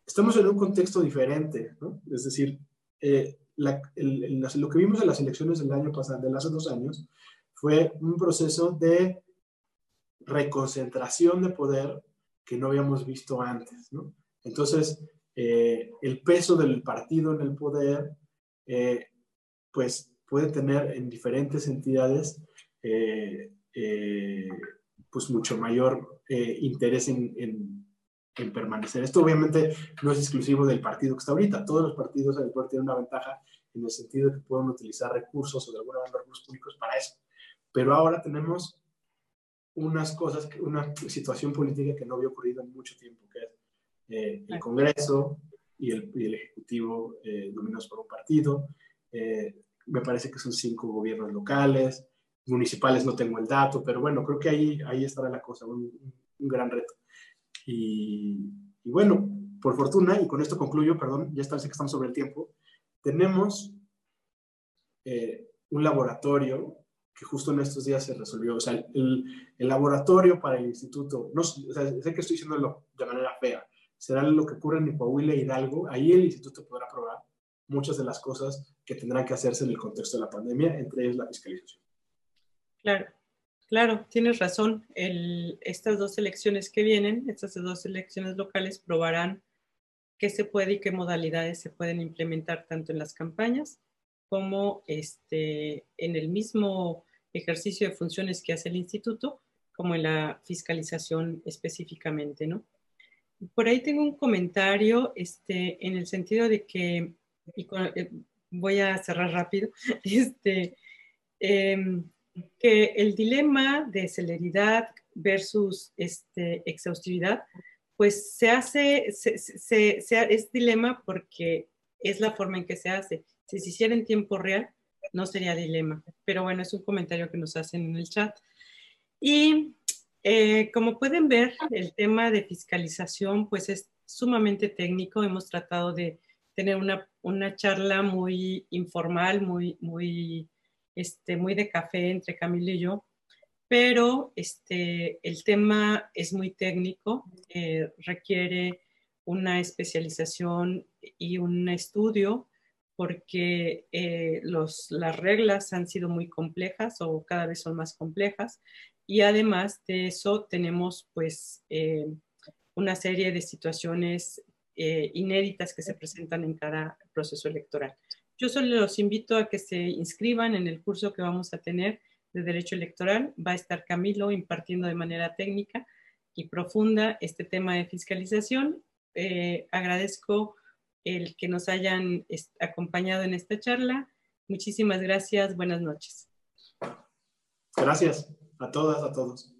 estamos en un contexto diferente. Es decir, eh, lo que vimos en las elecciones del año pasado, de hace dos años, fue un proceso de reconcentración de poder que no habíamos visto antes. Entonces, eh, el peso del partido en el poder, eh, pues puede tener en diferentes entidades, pues mucho mayor interés en, en, permanecer. Esto obviamente no es exclusivo del partido que está ahorita. Todos los partidos del poder tienen una ventaja en el sentido de que pueden utilizar recursos o de alguna manera recursos públicos para eso. Pero ahora tenemos unas cosas, una situación política que no había ocurrido en mucho tiempo, que es eh, el Congreso y el, el Ejecutivo eh, dominados por un partido. Eh, me parece que son cinco gobiernos locales, municipales no tengo el dato, pero bueno, creo que ahí, ahí estará la cosa, un, gran reto. Y, bueno, por fortuna, y con esto concluyo, perdón, ya está, sé que estamos sobre el tiempo, tenemos un laboratorio que justo en estos días se resolvió. O sea, el, laboratorio para el instituto, no, sé que estoy diciéndolo de manera fea, será lo que ocurre en Coahuila e Hidalgo. Ahí el instituto podrá probar muchas de las cosas que tendrán que hacerse en el contexto de la pandemia, entre ellas la fiscalización. Claro, claro, tienes razón. Estas dos elecciones que vienen, estas dos elecciones locales, probarán qué se puede y qué modalidades se pueden implementar tanto en las campañas como este, en el mismo ejercicio de funciones que hace el instituto, como en la fiscalización específicamente, ¿no? Por ahí tengo un comentario este, en el sentido de que, eh, voy a cerrar rápido, este, em, que el dilema de celeridad versus este, exhaustividad, pues se hace, se, se, es dilema porque es la forma en que se hace. Si se hiciera en tiempo real, no sería dilema. Pero bueno, es un comentario que nos hacen en el chat. Y eh, como pueden ver, el tema de fiscalización pues es sumamente técnico. Hemos tratado de tener una, una charla muy informal, muy, muy, este, muy de café entre Camilo y yo, pero este, el tema es muy técnico, eh, requiere una especialización y un estudio porque eh, las reglas han sido muy complejas o cada vez son más complejas y además de eso tenemos pues eh, una serie de situaciones inéditas que se presentan en cada proceso electoral. Yo solo los invito a que se inscriban en el curso que vamos a tener de Derecho Electoral. Va a estar Camilo impartiendo de manera técnica y profunda este tema de fiscalización. Eh, agradezco el que nos hayan acompañado en esta charla. Muchísimas gracias. Buenas noches. Gracias a todas, a todos.